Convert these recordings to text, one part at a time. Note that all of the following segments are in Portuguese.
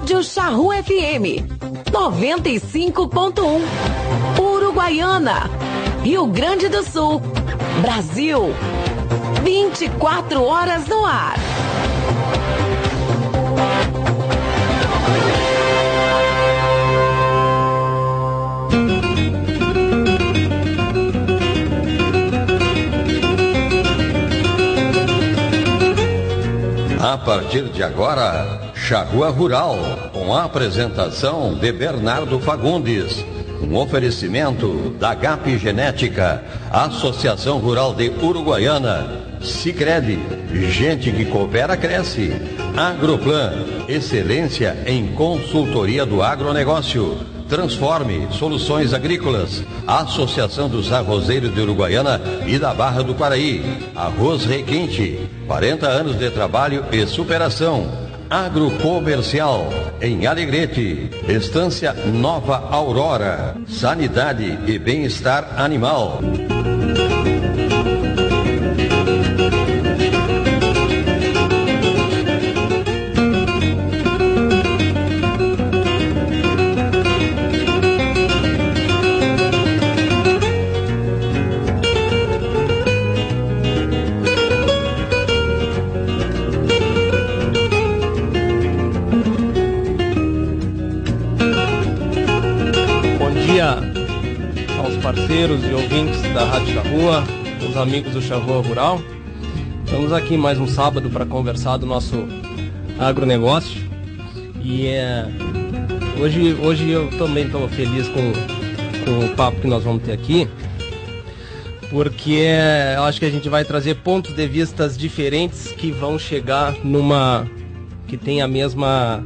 Rádio Charru FM 95.1. Uruguaiana, Rio Grande do Sul, Brasil. 24 horas no ar. A partir de agora, Charrua Rural, com a apresentação de Bernardo Fagundes. Um oferecimento da GAP Genética, Associação Rural de Uruguaiana, Sicredi, gente que coopera cresce. Agroplan, excelência em consultoria do agronegócio. Transforme Soluções Agrícolas, Associação dos Arrozeiros de Uruguaiana e da Barra do Paraí. Arroz Requinte, 40 anos de trabalho e superação. Agrocomercial, em Alegrete, Estância Nova Aurora, Sanidade e Bem-Estar Animal. Charrua, os amigos do Charrua Rural. Estamos aqui mais um sábado para conversar do nosso agronegócio. E é, hoje, hoje eu também estou feliz com, com o papo que nós vamos ter aqui, porque é, eu acho que a gente vai trazer pontos de vistas diferentes que vão chegar numa. que tem a mesma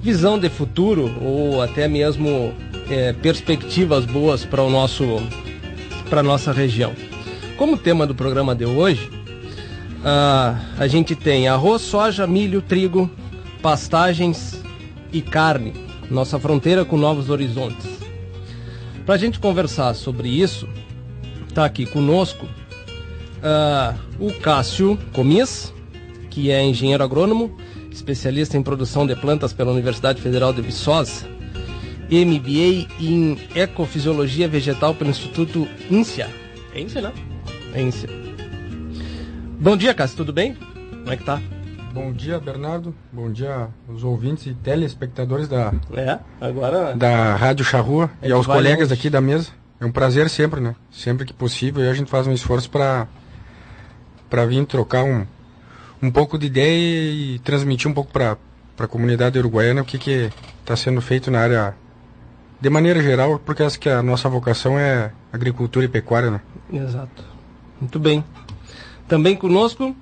visão de futuro ou até mesmo é, perspectivas boas para o nosso para nossa região. Como tema do programa de hoje, ah, a gente tem arroz, soja, milho, trigo, pastagens e carne. Nossa fronteira com novos horizontes. Para a gente conversar sobre isso, está aqui conosco ah, o Cássio Comis, que é engenheiro agrônomo, especialista em produção de plantas pela Universidade Federal de Viçosa, MBA em Ecofisiologia Vegetal pelo Instituto INSEA. É INSEA, né? É INSEA. Bom dia, Cássio, tudo bem? Como é que tá? Bom dia, Bernardo. Bom dia aos ouvintes e telespectadores da, É, agora... da Rádio Charrua É e aos colegas longe. aqui da mesa. É um prazer sempre, né? Sempre que possível, e a gente faz um esforço para para vir trocar um, um pouco de ideia e transmitir um pouco para a comunidade uruguaiana o que que está sendo feito na área de maneira geral, porque acho que a nossa vocação é agricultura e pecuária, né? Exato. Muito bem. Também conosco,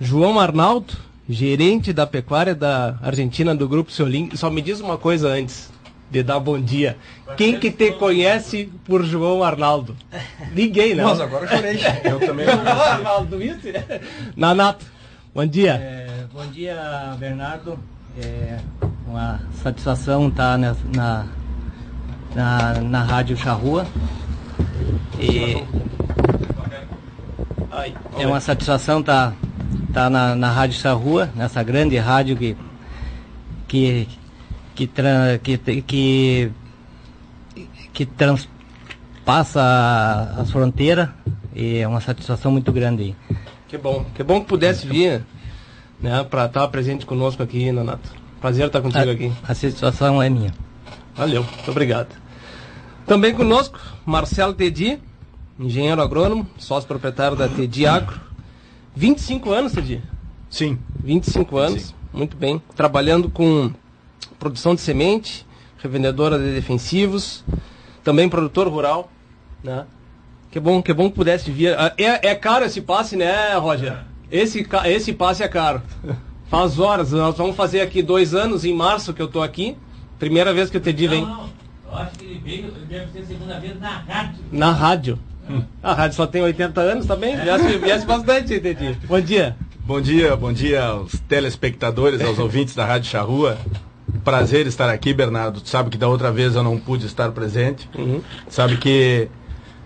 João Arnaldo, gerente da pecuária da Argentina do Grupo Solim. Só me diz uma coisa antes de dar bom dia. Quem que te conhece por João Arnaldo? Ninguém, não. Nossa, agora eu chorei. Eu também não João Arnaldo, isso? Nanato, bom dia. É, bom dia, Bernardo. É uma satisfação estar na, na, na, na Rádio Charrua. E é uma satisfação estar tá na, na Rádio Charrua, nessa grande rádio que que que tran- que, que, que transpassa as fronteiras e é uma satisfação muito grande. Que bom, que bom que pudesse vir, né, para estar presente conosco aqui, Nanato. Prazer estar contigo aqui. A satisfação é minha. Valeu, muito obrigado. Também conosco, Marcelo Tedi, engenheiro agrônomo, sócio proprietário da Tedi Agro. 25 anos, Tedi. Sim. 25 anos, muito bem. Trabalhando com produção de semente, revendedora de defensivos, também produtor rural, né? Que bom, que bom que pudesse vir. Ah, É, é caro esse passe, né, Roger? Esse, esse passe é caro. Faz horas, nós vamos fazer aqui dois anos em março que eu tô aqui. Primeira vez que o Tedi vem. Eu acho que ele veio, deve ser a segunda vez na rádio. Na rádio. A rádio só tem 80 anos também, viesse, viesse bastante, Tedi. Bom dia. Bom dia, bom dia aos telespectadores, aos ouvintes da Rádio Charrua. Prazer estar aqui, Bernardo. Tu sabe que da outra vez eu não pude estar presente. Sabe que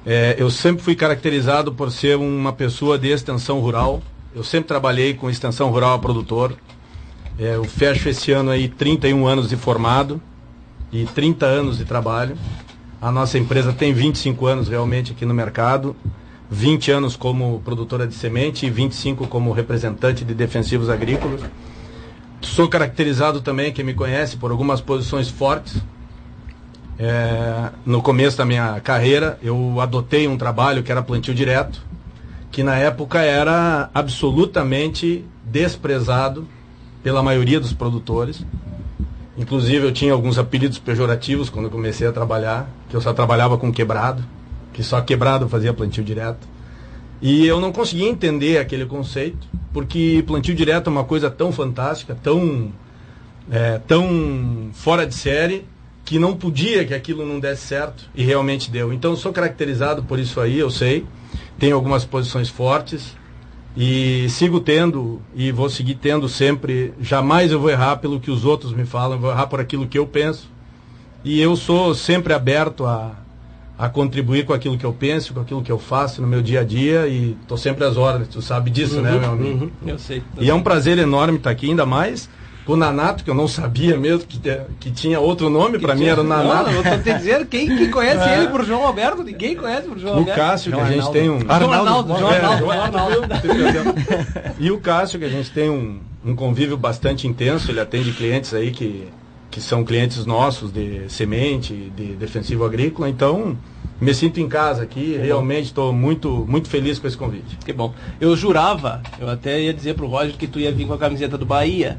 é, eu sempre fui caracterizado por ser uma pessoa de extensão rural. Eu sempre trabalhei com extensão rural a produtor. É, eu fecho esse ano aí 31 anos de formado e 30 anos de trabalho. A nossa empresa tem 25 anos realmente aqui no mercado, 20 anos como produtora de semente e 25 como representante de defensivos agrícolas. Sou caracterizado também, quem me conhece, por algumas posições fortes. É, no começo da minha carreira, eu adotei um trabalho que era plantio direto, que na época era absolutamente desprezado pela maioria dos produtores. Inclusive eu tinha alguns apelidos pejorativos quando eu comecei a trabalhar, que eu só trabalhava com quebrado, que só quebrado fazia plantio direto. E eu não conseguia entender aquele conceito, porque plantio direto é uma coisa tão fantástica, tão, é, tão fora de série, que não podia que aquilo não desse certo, e realmente deu. Então sou caracterizado por isso aí, eu sei. Tenho algumas posições fortes, e sigo tendo e vou seguir tendo sempre. Jamais eu vou errar pelo que os outros me falam, vou errar por aquilo que eu penso. E eu sou sempre aberto a, a contribuir com aquilo que eu penso, com aquilo que eu faço no meu dia a dia e estou sempre às ordens. Tu sabe disso, né, Uhum, meu amigo? uhum, eu sei. E é um prazer enorme estar aqui, ainda mais com o Nanato, que eu não sabia mesmo que, que tinha outro nome, para mim era o Nanato. Não, eu tô te dizendo, quem que conhece É. ele por João Alberto? Ninguém conhece por João O Alberto. Cássio, que João a gente Arnaldo. tem um. João Arnaldo, João É, Arnaldo, João Arnaldo. E o Cássio, que a gente tem um, um convívio bastante intenso, ele atende clientes aí que, que são clientes nossos de semente, de defensivo agrícola, então me sinto em casa aqui, realmente estou muito, muito feliz com esse convite. Que bom. Eu jurava, eu até ia dizer pro Roger que tu ia vir com a camiseta do Bahia.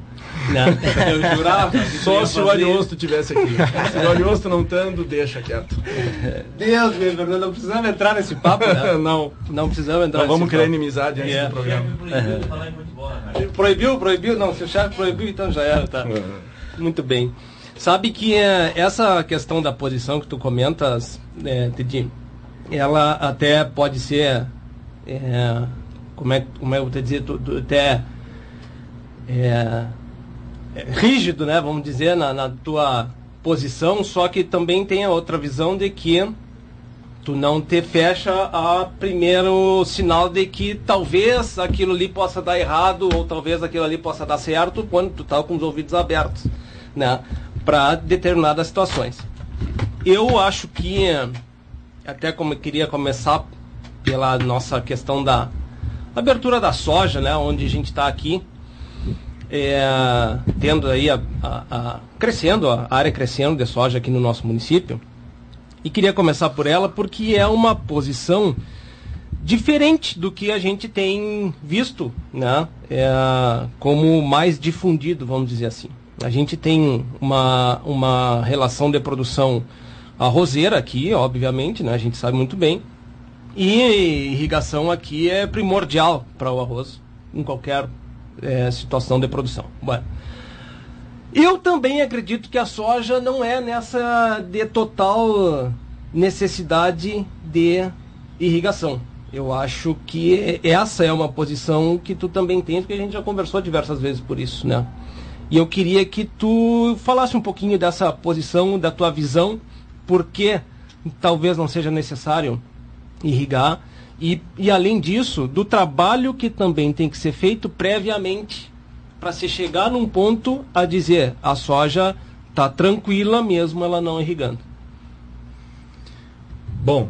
Né? Eu jurava. Só se o fazer- Ariosto tivesse aqui. Se o Ariosto não estando, deixa quieto. Deus, meu Fernando, não precisamos entrar nesse papo, né? não, Não precisamos entrar nós vamos nesse criar papo. inimizade antes É. do programa. Em futebol, né. Proibiu, proibiu? Não, se o chefe proibiu, então já era, tá? Muito bem. Sabe que é, essa questão da posição que tu comentas, é, Teddy, ela até pode ser, é, como, é, como é que eu vou dizer, até é, é, rígido, né, vamos dizer, na, na tua posição, só que também tem a outra visão de que tu não te fecha a primeiro sinal de que talvez aquilo ali possa dar errado ou talvez aquilo ali possa dar certo quando tu tá com os ouvidos abertos, né, para determinadas situações. Eu acho que até como eu queria começar pela nossa questão da abertura da soja, né, onde a gente está aqui é, tendo aí a, a- a- crescendo a área crescendo de soja aqui no nosso município. E queria começar por ela porque é uma posição diferente do que a gente tem visto, né? É, como mais difundido, vamos dizer assim. A gente tem uma, uma relação de produção arrozeira aqui, obviamente, né? A gente sabe muito bem. E irrigação aqui é primordial para o arroz em qualquer é, situação de produção. Bueno. Eu também acredito que a soja não é nessa de total necessidade de irrigação. Eu acho que essa é uma posição que tu também tens, porque a gente já conversou diversas vezes por isso, né? E eu queria que tu falasse um pouquinho dessa posição, da tua visão, porque talvez não seja necessário irrigar. E, e além disso, do trabalho que também tem que ser feito previamente para se chegar num ponto a dizer a soja está tranquila mesmo ela não irrigando. Bom,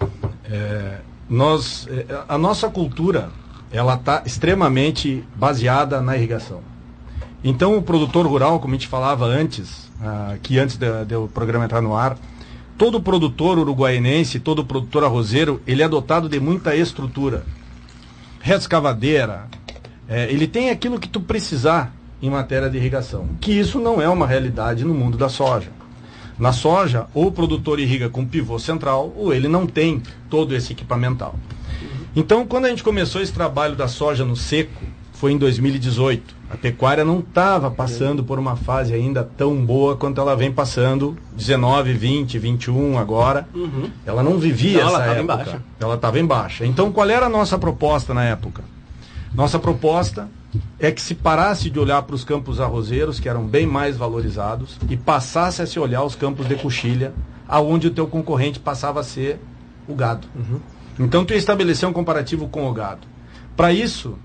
é, nós, é, a nossa cultura ela está extremamente baseada na irrigação. Então, o produtor rural, como a gente falava antes, ah, que antes de- de o programa entrar no ar, todo produtor uruguaiense, todo produtor arrozeiro, ele é dotado de muita estrutura. Rescavadeira, é, ele tem aquilo que tu precisar em matéria de irrigação. Que isso não é uma realidade no mundo da soja. Na soja, ou o produtor irriga com pivô central, ou ele não tem todo esse equipamental. Então, quando a gente começou esse trabalho da soja no seco, foi em 2018. A pecuária não estava passando por uma fase ainda tão boa quanto ela vem passando 19, 20, 21 agora. Ela não vivia Não, ela essa em época. baixa. Ela estava em baixa. Então, qual era a nossa proposta na época? Nossa proposta é que se parasse de olhar para os campos arrozeiros, que eram bem mais valorizados, e passasse a se olhar os campos de coxilha, aonde o teu concorrente passava a ser o gado. Então tu ia estabelecer um comparativo com o gado. Para isso,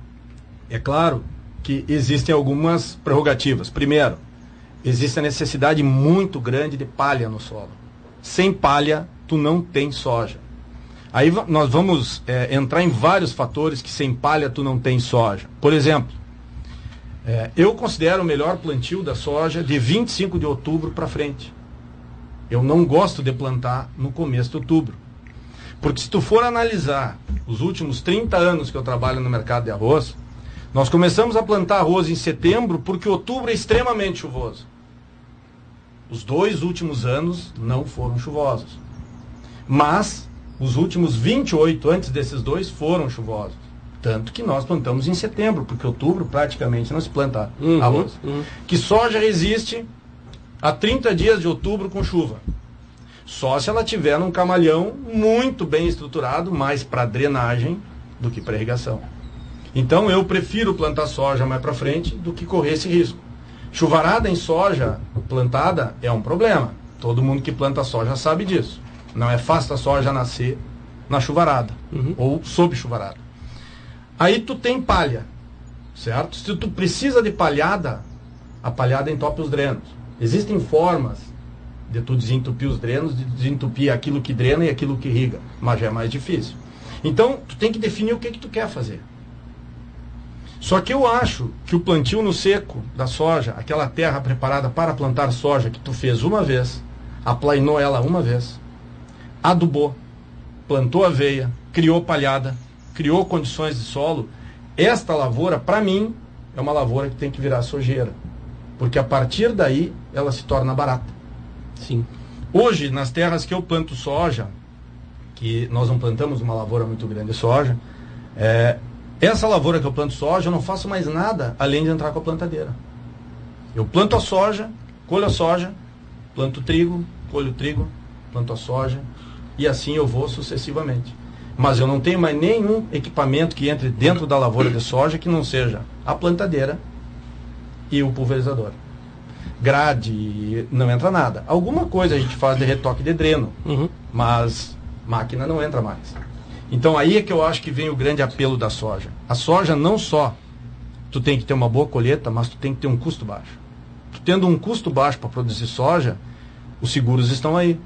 é claro, que existem algumas prerrogativas. Primeiro, existe a necessidade muito grande de palha no solo. Sem palha, tu não tem soja. Aí nós vamos é, entrar em vários fatores que sem palha tu não tem soja. Por exemplo, é, eu considero o melhor plantio da soja de 25 de outubro para frente. Eu não gosto de plantar no começo de outubro. Porque se tu for analisar os últimos 30 anos que eu trabalho no mercado de arroz, nós começamos a plantar arroz em setembro porque outubro é extremamente chuvoso. Os dois últimos anos não foram chuvosos. Mas os últimos 28 antes desses dois foram chuvosos. Tanto que nós plantamos em setembro, porque outubro praticamente não se planta Uhum, arroz. uhum. Que soja resiste a 30 dias de outubro com chuva. Só se ela tiver num camalhão muito bem estruturado, mais para drenagem do que para irrigação. Então eu prefiro plantar soja mais para frente do que correr esse risco. Chuvarada em soja plantada é um problema. Todo mundo que planta soja sabe disso. Não é fácil a soja nascer na chuvarada ou sob chuvarada. Aí tu tem palha, certo? Se tu precisa de palhada, a palhada entope os drenos. Existem formas de tu desentupir os drenos, de desentupir aquilo que drena e aquilo que irriga, mas já é mais difícil. Então, tu tem que definir o que que tu quer fazer. Só que eu acho que o plantio no seco da soja, aquela terra preparada para plantar soja que tu fez uma vez, aplainou ela uma vez, adubou, plantou aveia, criou palhada, criou condições de solo, esta lavoura, para mim, é uma lavoura que tem que virar sojeira. Porque a partir daí ela se torna barata. Sim. Hoje, nas terras que eu planto soja, que nós não plantamos uma lavoura muito grande de soja, é, essa lavoura que eu planto soja, eu não faço mais nada além de entrar com a plantadeira. Eu planto a soja, colho a soja, planto trigo, colho o trigo, planto a soja, e assim eu vou sucessivamente. Mas eu não tenho mais nenhum equipamento que entre dentro da lavoura de soja que não seja a plantadeira e o pulverizador. Grade, não entra nada. Alguma coisa a gente faz de retoque de dreno, Uhum. mas máquina não entra mais. Então aí é que eu acho que vem o grande apelo da soja. A soja não só tu tem que ter uma boa colheita, mas tu tem que ter um custo baixo. Tu tendo um custo baixo para produzir soja, os seguros estão aí.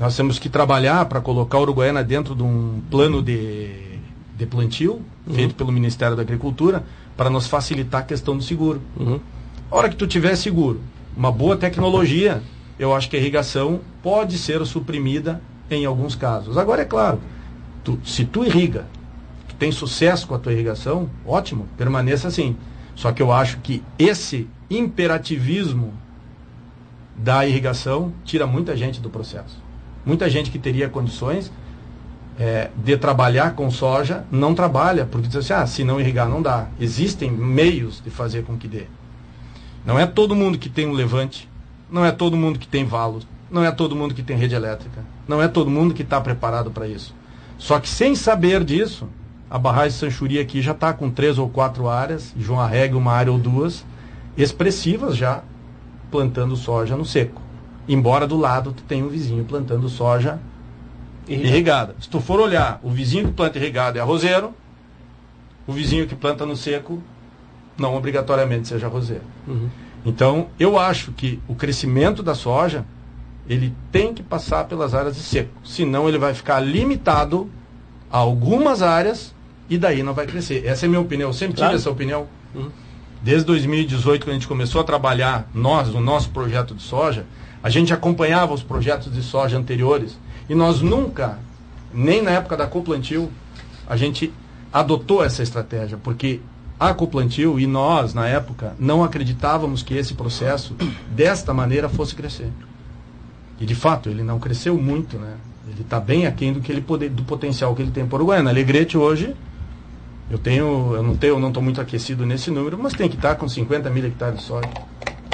Nós temos que trabalhar para colocar a Uruguaiana dentro de um plano de, de plantio feito pelo Ministério da Agricultura para nos facilitar a questão do seguro. Uhum. A hora que tu tiver seguro, uma boa tecnologia, eu acho que a irrigação pode ser suprimida em alguns casos. Agora é claro, tu- se tu irriga, tu tem sucesso com a tua irrigação, ótimo, permaneça assim. Só que eu acho que esse imperativismo da irrigação tira muita gente do processo. Muita gente que teria condições é, de trabalhar com soja não trabalha, porque diz assim, ah, se não irrigar não dá. Existem meios de fazer com que dê. Não é todo mundo que tem um levante, não é todo mundo que tem valo, não é todo mundo que tem rede elétrica, não é todo mundo que está preparado para isso. Só que sem saber disso, a barragem Sanchuri aqui já está com três ou quatro áreas, João Arrega uma área ou duas, expressivas já, plantando soja no seco. Embora do lado tu tenha um vizinho plantando soja irrigada. Se tu for olhar, o vizinho que planta irrigado é arrozeiro, o vizinho que planta no seco não obrigatoriamente seja arrozeiro. Uhum. Então, eu acho que o crescimento da soja, ele tem que passar pelas áreas de seco. Senão ele vai ficar limitado a algumas áreas e daí não vai crescer. Essa é a minha opinião. Eu sempre tive Claro. essa opinião. Uhum. Desde 2018, quando a gente começou a trabalhar, nós, no nosso projeto de soja, a gente acompanhava os projetos de soja anteriores e nós nunca, nem na época da Coplantio, a gente adotou essa estratégia, porque a Coplantio e nós, na época, não acreditávamos que esse processo, desta maneira, fosse crescer. E de fato, ele não cresceu muito, né? Ele está bem aquém do, que ele pode, do potencial que ele tem para o Uruguaiana. Alegrete hoje, eu tenho, eu não tenho, eu não estou muito aquecido nesse número, mas tem que estar com 50 mil hectares de soja.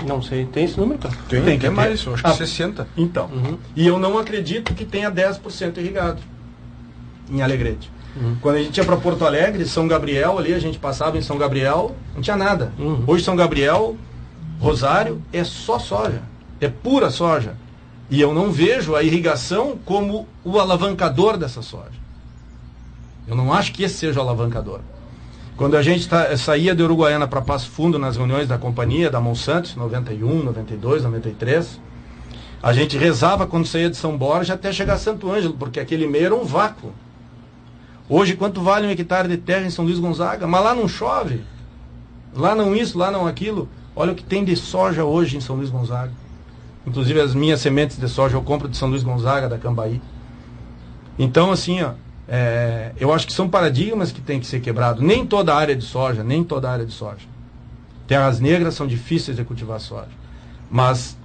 Não sei, tem esse número, cara? Tem, Tem que tem ter. mais, eu acho que Ah. 60. Então, Uhum. e eu não acredito que tenha 10% irrigado em Alegrete. Uhum. Quando a gente ia para Porto Alegre, São Gabriel ali, a gente passava em São Gabriel, não tinha nada. Uhum. Hoje São Gabriel, Rosário, é só soja. É pura soja. E eu não vejo a irrigação como o alavancador dessa soja. Eu não acho que esse seja o alavancador. Quando a gente tá, saía de Uruguaiana para Passo Fundo nas reuniões da companhia, da Monsanto, 91, 92, 93, a gente rezava quando saía de São Borja até chegar a Santo Ângelo, porque aquele meio era um vácuo. Hoje, quanto vale um hectare de terra em São Luís Gonzaga? Mas lá não chove. Lá não isso, lá não aquilo. Olha o que tem de soja hoje em São Luís Gonzaga. Inclusive as minhas sementes de soja eu compro de São Luís Gonzaga, da Cambaí. Então, assim, ó, é, eu acho que são paradigmas que têm que ser quebrados. Nem toda a área de soja, nem toda a área de soja. Terras negras são difíceis de cultivar soja. Mas,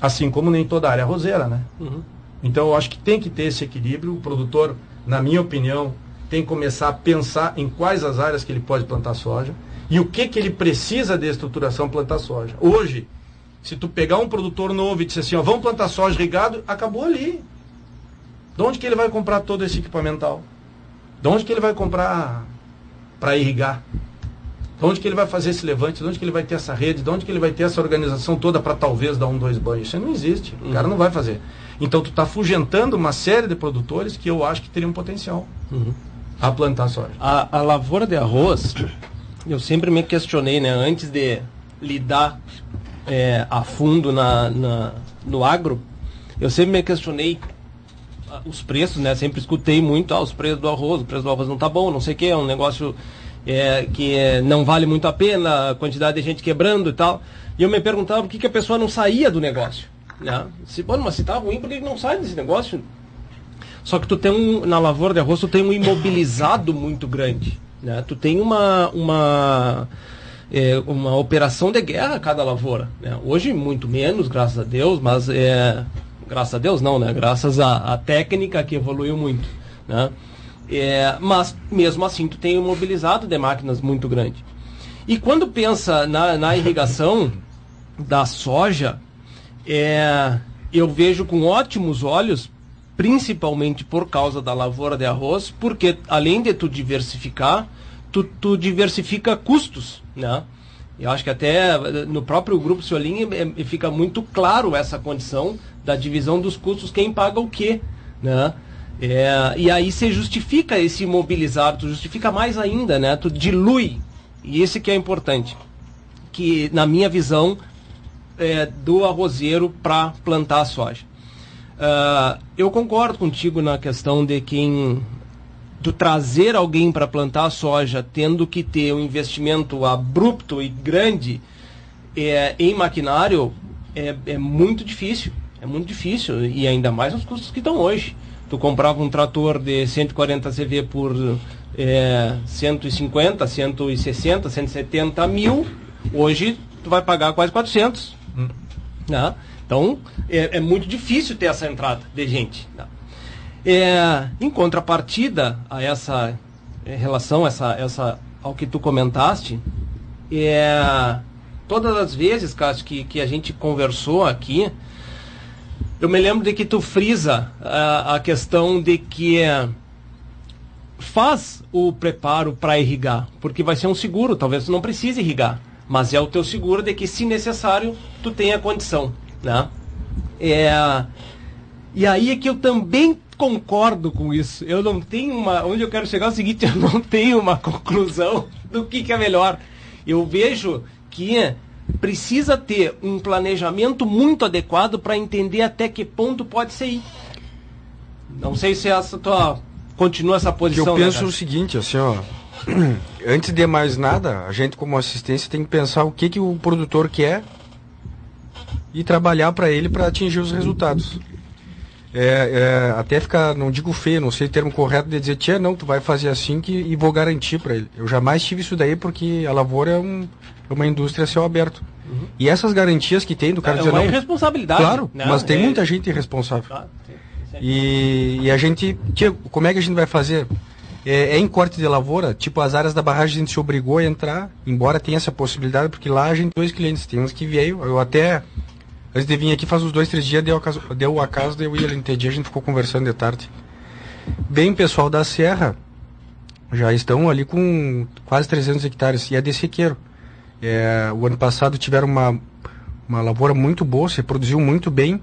assim como nem toda a área roseira, né? Uhum. Então, eu acho que tem que ter esse equilíbrio. O produtor, na minha opinião, tem que começar a pensar em quais as áreas que ele pode plantar soja e o que, que ele precisa de estruturação plantar soja. Hoje, se tu pegar um produtor novo e disser assim, ó, vamos plantar soja irrigado, acabou ali. De onde que ele vai comprar todo esse equipamental? De onde que ele vai comprar para irrigar? De onde que ele vai fazer esse levante? De onde que ele vai ter essa rede? De onde que ele vai ter essa organização toda para talvez dar um, dois banhos? Isso não existe. O cara não vai fazer. Então tu está afugentando uma série de produtores que eu acho que teriam potencial a plantar soja. A, a lavoura de arroz, eu sempre me questionei, né? Antes de lidar é, a fundo na, na- no agro, eu sempre me questionei ah, os preços, né? Sempre escutei muito, ah, os preços do arroz, o preço do arroz não tá bom, não sei o que, é um negócio é, que é, não vale muito a pena, a quantidade de gente quebrando e tal. E eu me perguntava por que, que a pessoa não saía do negócio. Né? Se, pô, mas se tá ruim, por que que não sai desse negócio? Só que tu tem um, na lavoura de arroz, tu tem um imobilizado muito grande. Né? Tu tem uma, uma, é, uma operação de guerra a cada lavoura. Né? Hoje, muito menos, graças a Deus, mas é, graças a Deus não, né? Graças à, técnica que evoluiu muito. Né? É, mas, mesmo assim, tu tem um imobilizado de máquinas muito grande. E quando pensa na, na irrigação da soja, é, eu vejo com ótimos olhos, principalmente por causa da lavoura de arroz, porque além de tu diversificar, tu, tu diversifica custos, né? Eu acho que até eh, no próprio grupo Ciolim eh, eh, fica muito claro essa condição da divisão dos custos, quem paga o quê, né? É, e aí você justifica esse imobilizar, tu justifica mais ainda, né? Tu dilui, e esse que é importante, que na minha visão é, do arrozeiro para plantar a soja. Ah, eu concordo contigo na questão de quem do trazer alguém para plantar a soja tendo que ter um investimento abrupto e grande é, em maquinário é, é muito difícil. É muito difícil. E ainda mais os custos que estão hoje. Tu comprava um trator de 140 CV por é, 150, 160, 170 mil. Hoje tu vai pagar quase 400. Né? Então é, é muito difícil ter essa entrada de gente. né? É, em contrapartida a essa relação, essa, essa, ao que tu comentaste, é, todas as vezes, Cássio, que, que a gente conversou aqui, eu me lembro de que tu frisa a, a questão de que é, faz o preparo para irrigar, porque vai ser um seguro, talvez tu não precise irrigar, mas é o teu seguro de que, se necessário, tu tenha condição, né? É, e aí é que eu também concordo com isso. Eu não tenho uma. Onde eu quero chegar é o seguinte, eu não tenho uma conclusão do que, que é melhor. Eu vejo que precisa ter um planejamento muito adequado para entender até que ponto pode ser ir. Não sei se essa tua. Continua essa que posição. eu né, penso cara? o seguinte, assim, ó. Antes de mais nada, a gente como assistência tem que pensar o que, que o produtor quer e trabalhar para ele para atingir os resultados. É, é, até ficar, não digo feio, não sei o termo correto de dizer, tia, não, tu vai fazer assim que, e vou garantir para ele. Eu jamais tive isso daí porque a lavoura é, um, é uma indústria a céu aberto. E essas garantias que tem do cara é dizer, uma não, irresponsabilidade. claro, né? mas tem É- muita gente irresponsável. E, e a gente, tia, como é que a gente vai fazer? É, é em corte de lavoura, tipo as áreas da barragem a gente se obrigou a entrar, embora tenha essa possibilidade, porque lá a gente tem dois clientes, tem uns que veio, eu até, antes de vir aqui faz uns dois, três dias, deu, acaso, deu o acaso de eu ir ali no a gente ficou conversando de tarde. Bem, pessoal da Serra, já estão ali com quase 300 hectares, e é de sequeiro. É, o ano passado tiveram uma, uma lavoura muito boa, se reproduziu muito bem,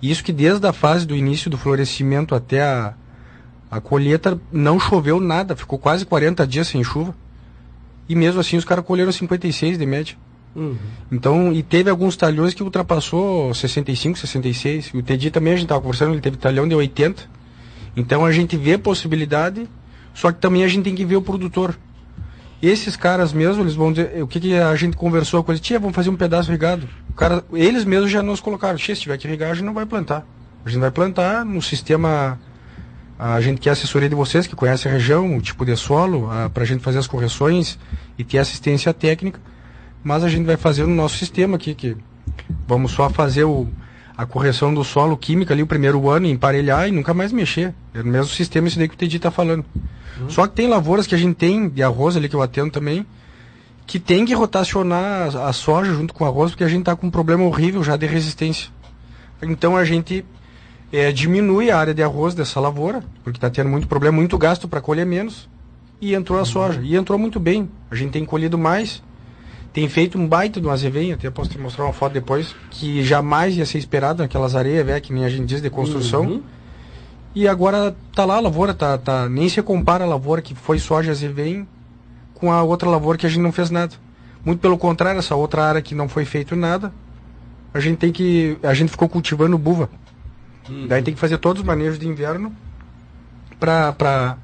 e isso que desde a fase do início do florescimento até a, a colheita não choveu nada, ficou quase 40 dias sem chuva. E mesmo assim os caras colheram 56 de média. Então, e teve alguns talhões que ultrapassou 65, 66. O Tedi também a gente estava conversando, ele teve talhão de 80. Então a gente vê possibilidade, só que também a gente tem que ver o produtor. Esses caras mesmo, eles vão dizer, o que, que a gente conversou com eles, tia, vamos fazer um pedaço irrigado. O cara, eles mesmos já nos colocaram, tia, se tiver que irrigar, a gente não vai plantar. A gente vai plantar no sistema, a gente quer a assessoria de vocês, que conhece a região, o tipo de solo, para a gente fazer as correções e ter assistência técnica, mas a gente vai fazer no nosso sistema aqui, que vamos só fazer o, a correção do solo química ali o primeiro ano, emparelhar e nunca mais mexer. É o mesmo sistema esse daí que o Tedi está falando. Só que tem lavouras que a gente tem de arroz ali que eu atendo também, que tem que rotacionar a, a soja junto com o arroz, porque a gente está com um problema horrível já de resistência. Então a gente é, diminui a área de arroz dessa lavoura, porque está tendo muito problema, muito gasto para colher menos, e entrou a soja. E entrou muito bem. A gente tem colhido mais, tem feito um baita de um azevinho, até posso te mostrar uma foto depois, que jamais ia ser esperado naquelas areias, velho, que nem a gente diz, de construção. Uhum. E agora tá lá a lavoura, tá, tá, nem se compara a lavoura que foi soja azevém com a outra lavoura que a gente não fez nada. Muito pelo contrário, essa outra área que não foi feito nada, a gente tem que. A gente ficou cultivando buva. Daí tem que fazer todos os manejos de inverno para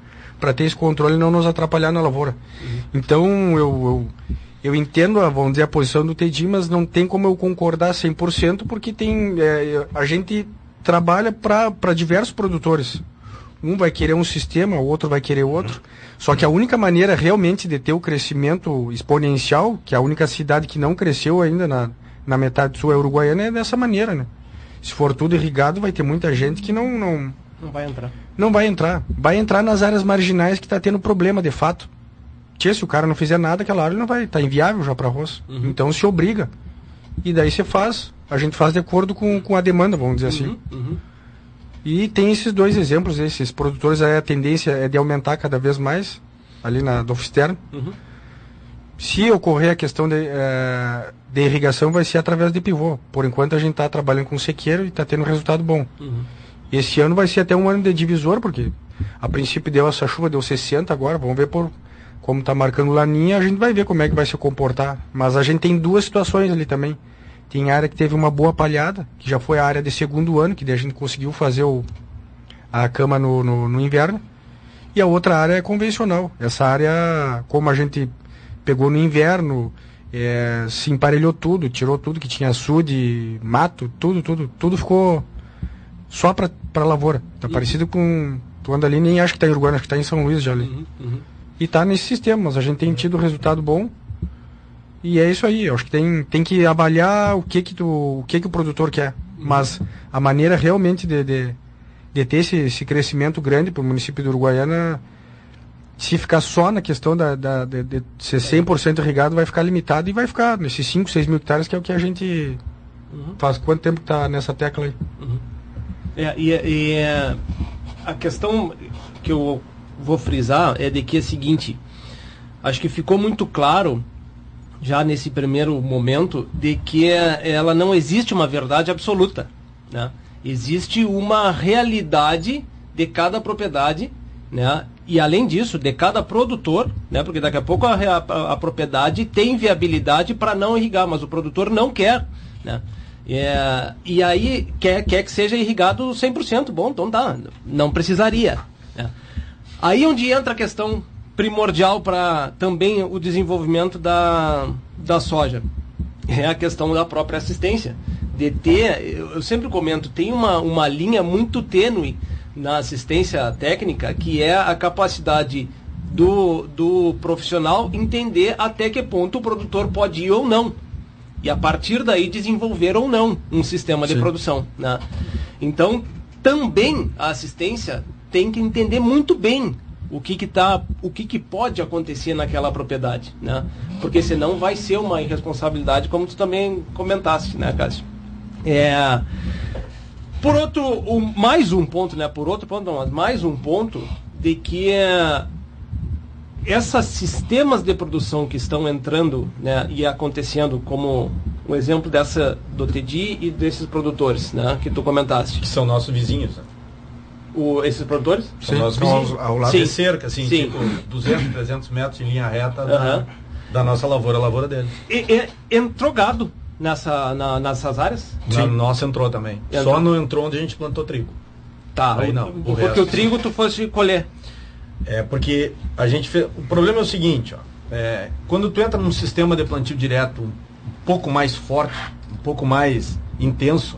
ter esse controle e não nos atrapalhar na lavoura. Então eu, eu, eu entendo, a, vamos dizer, a posição do TEDI, mas não tem como eu concordar 100% porque tem, é, a gente trabalha para diversos produtores. Um vai querer um sistema, o outro vai querer outro. Só que a única maneira realmente de ter o crescimento exponencial, que é a única cidade que não cresceu ainda na, na metade sul é Uruguaiana, é dessa maneira, né? Se for tudo irrigado, vai ter muita gente que não, não, Não vai entrar. não vai entrar. Vai entrar nas áreas marginais que está tendo problema, de fato. Se o cara não fizer nada, aquela área não vai. Está inviável já para arroz. Então se obriga. E daí você faz. A gente faz de acordo com, com a demanda, vamos dizer assim. E tem esses dois exemplos, esses produtores, a tendência é de aumentar cada vez mais, ali na do externo. Se ocorrer a questão de, eh, de irrigação, vai ser através de pivô. Por enquanto a gente está trabalhando com sequeiro e está tendo um resultado bom. Esse ano vai ser até um ano de divisor, porque a princípio deu essa chuva, deu 60 agora, vamos ver por como está marcando laninha, a gente vai ver como é que vai se comportar. Mas a gente tem duas situações ali também. Tem área que teve uma boa palhada, que já foi a área de segundo ano, que daí a gente conseguiu fazer o, a cama no, no, no inverno. E a outra área é convencional. Essa área, como a gente pegou no inverno, eh, se emparelhou tudo, tirou tudo que tinha açude, mato, tudo, tudo, tudo ficou só para lavoura. Tá parecido com tu anda ali nem acho que tá em Uruguai, acho que tá em São Luís já ali. E tá nesse sistema, mas a gente tem tido resultado bom. E é isso aí, eu acho que tem, tem que avaliar o que que, tu, o que que o produtor quer. Mas a maneira realmente de, de, de ter esse, esse crescimento grande para o município de Uruguaiana, se ficar só na questão da, da, de, de ser 100% irrigado, vai ficar limitado e vai ficar nesses 5, 6 mil hectares, que é o que a gente faz. Quanto tempo que tá nessa tecla aí? É, e, e, é, a questão que eu vou frisar é de que é a seguinte, acho que ficou muito claro já nesse primeiro momento de que ela não existe uma verdade absoluta, né? Existe uma realidade de cada propriedade, né? E além disso, de cada produtor, né? Porque daqui a pouco a, a- a propriedade tem viabilidade para não irrigar, mas o produtor não quer, né? É, e aí quer, quer que seja irrigado 100%, bom, então tá, não precisaria. né? Aí onde entra a questão primordial para também o desenvolvimento da, da soja. É a questão da própria assistência. De ter, eu sempre comento, tem uma, uma linha muito tênue na assistência técnica, que é a capacidade do, do profissional entender até que ponto o produtor pode ir ou não. E a partir daí desenvolver ou não um sistema de produção. Né? Então, também a assistência tem que entender muito bem o que que tá, o que que pode acontecer naquela propriedade, né? Porque senão vai ser uma irresponsabilidade, como tu também comentaste, né, Cássio? É, por outro, o- mais um ponto, né? Por outro ponto, não, mas mais um ponto de que é, esses sistemas de produção que estão entrando né, e acontecendo, como o exemplo dessa do TEDI e desses produtores, né, que tu comentaste. Que são nossos vizinhos. né? O, esses produtores? São Sim, são vizinhos. ao- ao lado. de Sim. cerca, assim, Sim. tipo 200, 300 metros em linha reta. da- Aham. Da nossa lavoura, a lavoura deles. E, e- entrou gado nessa, na- nessas áreas? Na nossa entrou também. Entrou. Só não entrou onde a gente plantou trigo. Tá. Aí o- não, o Porque resto- o trigo tu fosse colher. É porque a gente fez. O problema é o seguinte, ó. É, quando tu entra num sistema de plantio direto um pouco mais forte, um pouco mais intenso,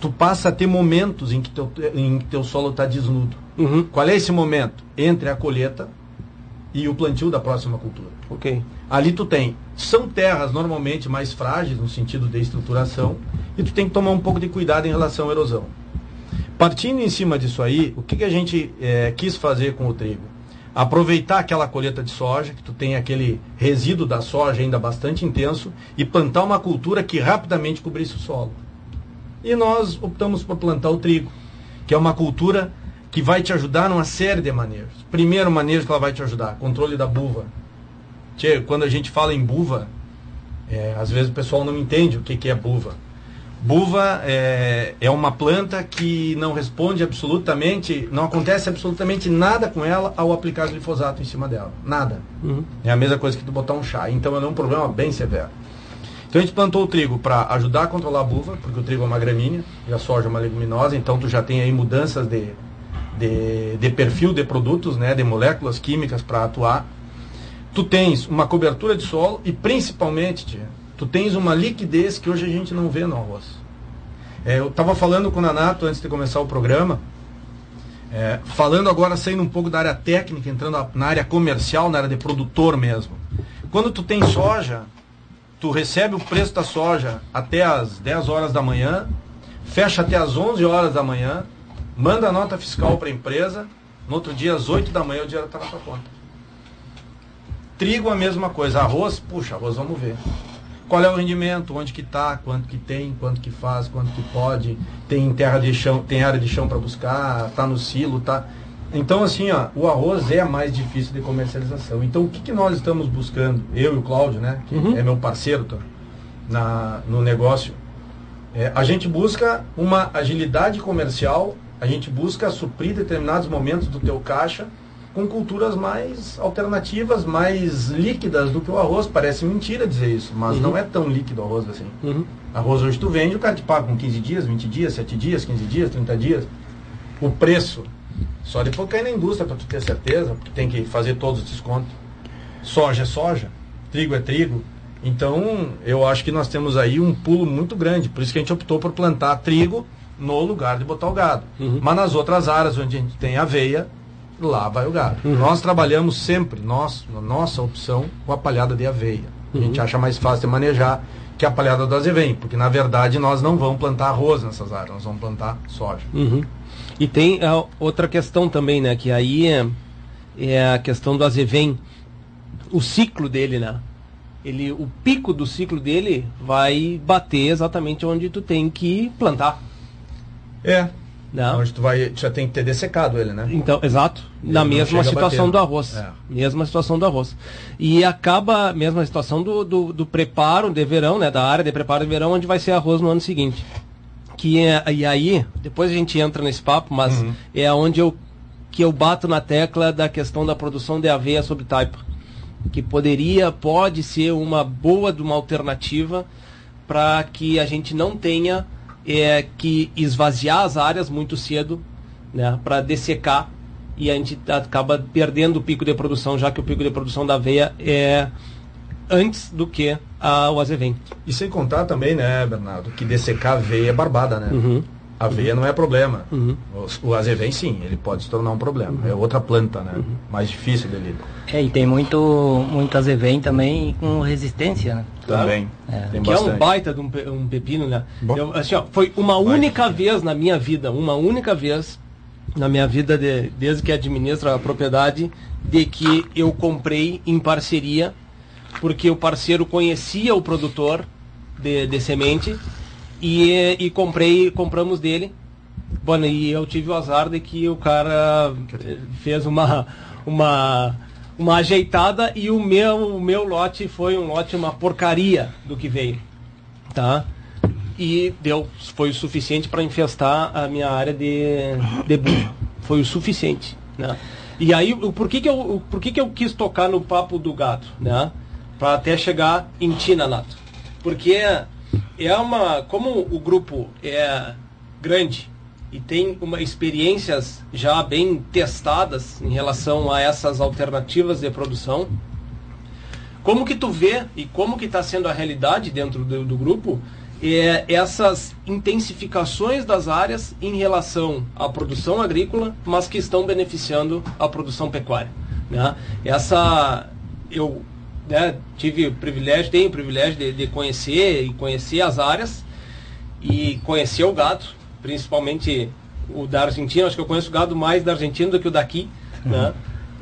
tu passa a ter momentos em que teu, em que teu solo está desnudo. Uhum. Qual é esse momento? Entre a colheita e o plantio da próxima cultura. Ok. Ali tu tem, são terras normalmente mais frágeis no sentido de estruturação e tu tem que tomar um pouco de cuidado em relação à erosão. Partindo em cima disso aí, o que, que a gente eh, quis fazer com o trigo? Aproveitar aquela colheita de soja, que tu tem aquele resíduo da soja ainda bastante intenso, e plantar uma cultura que rapidamente cobrisse o solo. E nós optamos por plantar o trigo, que é uma cultura que vai te ajudar numa série de manejos. Primeiro manejo que ela vai te ajudar, controle da buva. Tchê, quando a gente fala em buva, é, às vezes o pessoal não entende o que, que é buva. Buva é, é uma planta que não responde absolutamente, não acontece absolutamente nada com ela ao aplicar glifosato em cima dela. Nada. Uhum. É a mesma coisa que tu botar um chá. Então é um problema bem severo. Então a gente plantou o trigo para ajudar a controlar a buva, porque o trigo é uma gramínea e a soja é uma leguminosa, então tu já tem aí mudanças de, de, de perfil de produtos, né, de moléculas químicas para atuar. Tu tens uma cobertura de solo e principalmente, tia, tu tens uma liquidez que hoje a gente não vê no arroz. É, eu estava falando com o Nanato antes de começar o programa, é, falando agora, saindo um pouco da área técnica, entrando na- área comercial, na área de produtor mesmo. Quando tu tem soja, tu recebe o preço da soja até as 10 horas da manhã, fecha até as 11 horas da manhã, manda a nota fiscal para a empresa, no outro dia às 8 da manhã o dinheiro está na tua conta. Trigo a mesma coisa, arroz, puxa, arroz vamos ver. Qual é o rendimento, onde que tá, quanto que tem, quanto que faz, quanto que pode, tem terra de chão, tem área de chão para buscar, tá no silo, tá. Então assim, ó, o arroz é mais difícil de comercialização. Então o que, que nós estamos buscando, eu e o Cláudio, né, que Uhum. é meu parceiro tá, na, no negócio, é, a gente busca uma agilidade comercial, a gente busca suprir determinados momentos do teu caixa com culturas mais alternativas, mais líquidas do que o arroz. Parece mentira dizer isso, mas Uhum. não é tão líquido o arroz assim. Uhum. Arroz hoje tu vende, o cara te paga com 15 dias, 20 dias, 7 dias, 15 dias, 30 dias. O preço, só depois cair na indústria para tu ter certeza, porque tem que fazer todos os descontos. Soja é soja, trigo é trigo. Então, eu acho que nós temos aí um pulo muito grande. Por isso que a gente optou por plantar trigo no lugar de botar o gado. Uhum. Mas nas outras áreas onde a gente tem aveia, lá vai o gado. Uhum. Nós trabalhamos sempre, nós, na nossa opção, com a palhada de aveia. A gente Uhum. acha mais fácil de manejar que a palhada do azevém, porque na verdade nós não vamos plantar arroz nessas áreas, nós vamos plantar soja. E tem a outra questão também, né? Que aí é, é a questão do azevém. O ciclo dele, né? Ele, o pico do ciclo dele vai bater exatamente onde tu tem que plantar. É. Né? Onde tu vai, tu já tem que ter dessecado ele, né? Então, exato. Na não mesma situação do arroz. É. Mesma situação do arroz. E acaba a mesma situação do, do, do preparo de verão, né? Da área de preparo de verão, onde vai ser arroz no ano seguinte. Que é, e aí, depois a gente entra nesse papo, mas Uhum. é onde eu, que eu bato na tecla da questão da produção de aveia sobre taipa. Que poderia, pode ser uma boa de uma alternativa para que a gente não tenha é, que esvaziar as áreas muito cedo, né, para dessecar e a gente acaba perdendo o pico de produção, já que o pico de produção da aveia é antes do que a, o azevém. E sem contar também, né, Bernardo, que dessecar aveia é barbada, né? Uhum. Aveia não é problema. Uhum. O, o azevém, sim, ele pode se tornar um problema. É outra planta, né? Uhum. Mais difícil de lidar. É, e tem muito, muito azevém também com resistência, né? Também. É. Tem que é um bastante. baita de um, pe- um pepino, né? Eu, assim, ó, foi uma única vez na minha vida, uma única vez na minha vida, de- desde que administro a propriedade, de que eu comprei em parceria, porque o parceiro conhecia o produtor de, de semente e, e comprei, compramos dele. E eu tive o azar de que o cara fez uma, uma, uma ajeitada e o meu, o meu lote foi um lote, uma porcaria do que veio. Tá? E deu, foi o suficiente para infestar a minha área de, de. Foi o suficiente. Né? E aí, por que, que, eu, por que, que eu quis tocar no papo do gato? Né? Para até chegar em ti, Nato. Porque é uma. Como o grupo é grande e tem uma experiências já bem testadas em relação a essas alternativas de produção, como que tu vê e como que está sendo a realidade dentro do, do grupo é, essas intensificações das áreas em relação à produção agrícola, mas que estão beneficiando a produção pecuária. Né? Essa eu né, tive o privilégio, tenho o privilégio de, de, conhecer e conhecer as áreas e conhecer o gado, principalmente o da Argentina. Acho que eu conheço o gado mais da Argentina do que o daqui, né?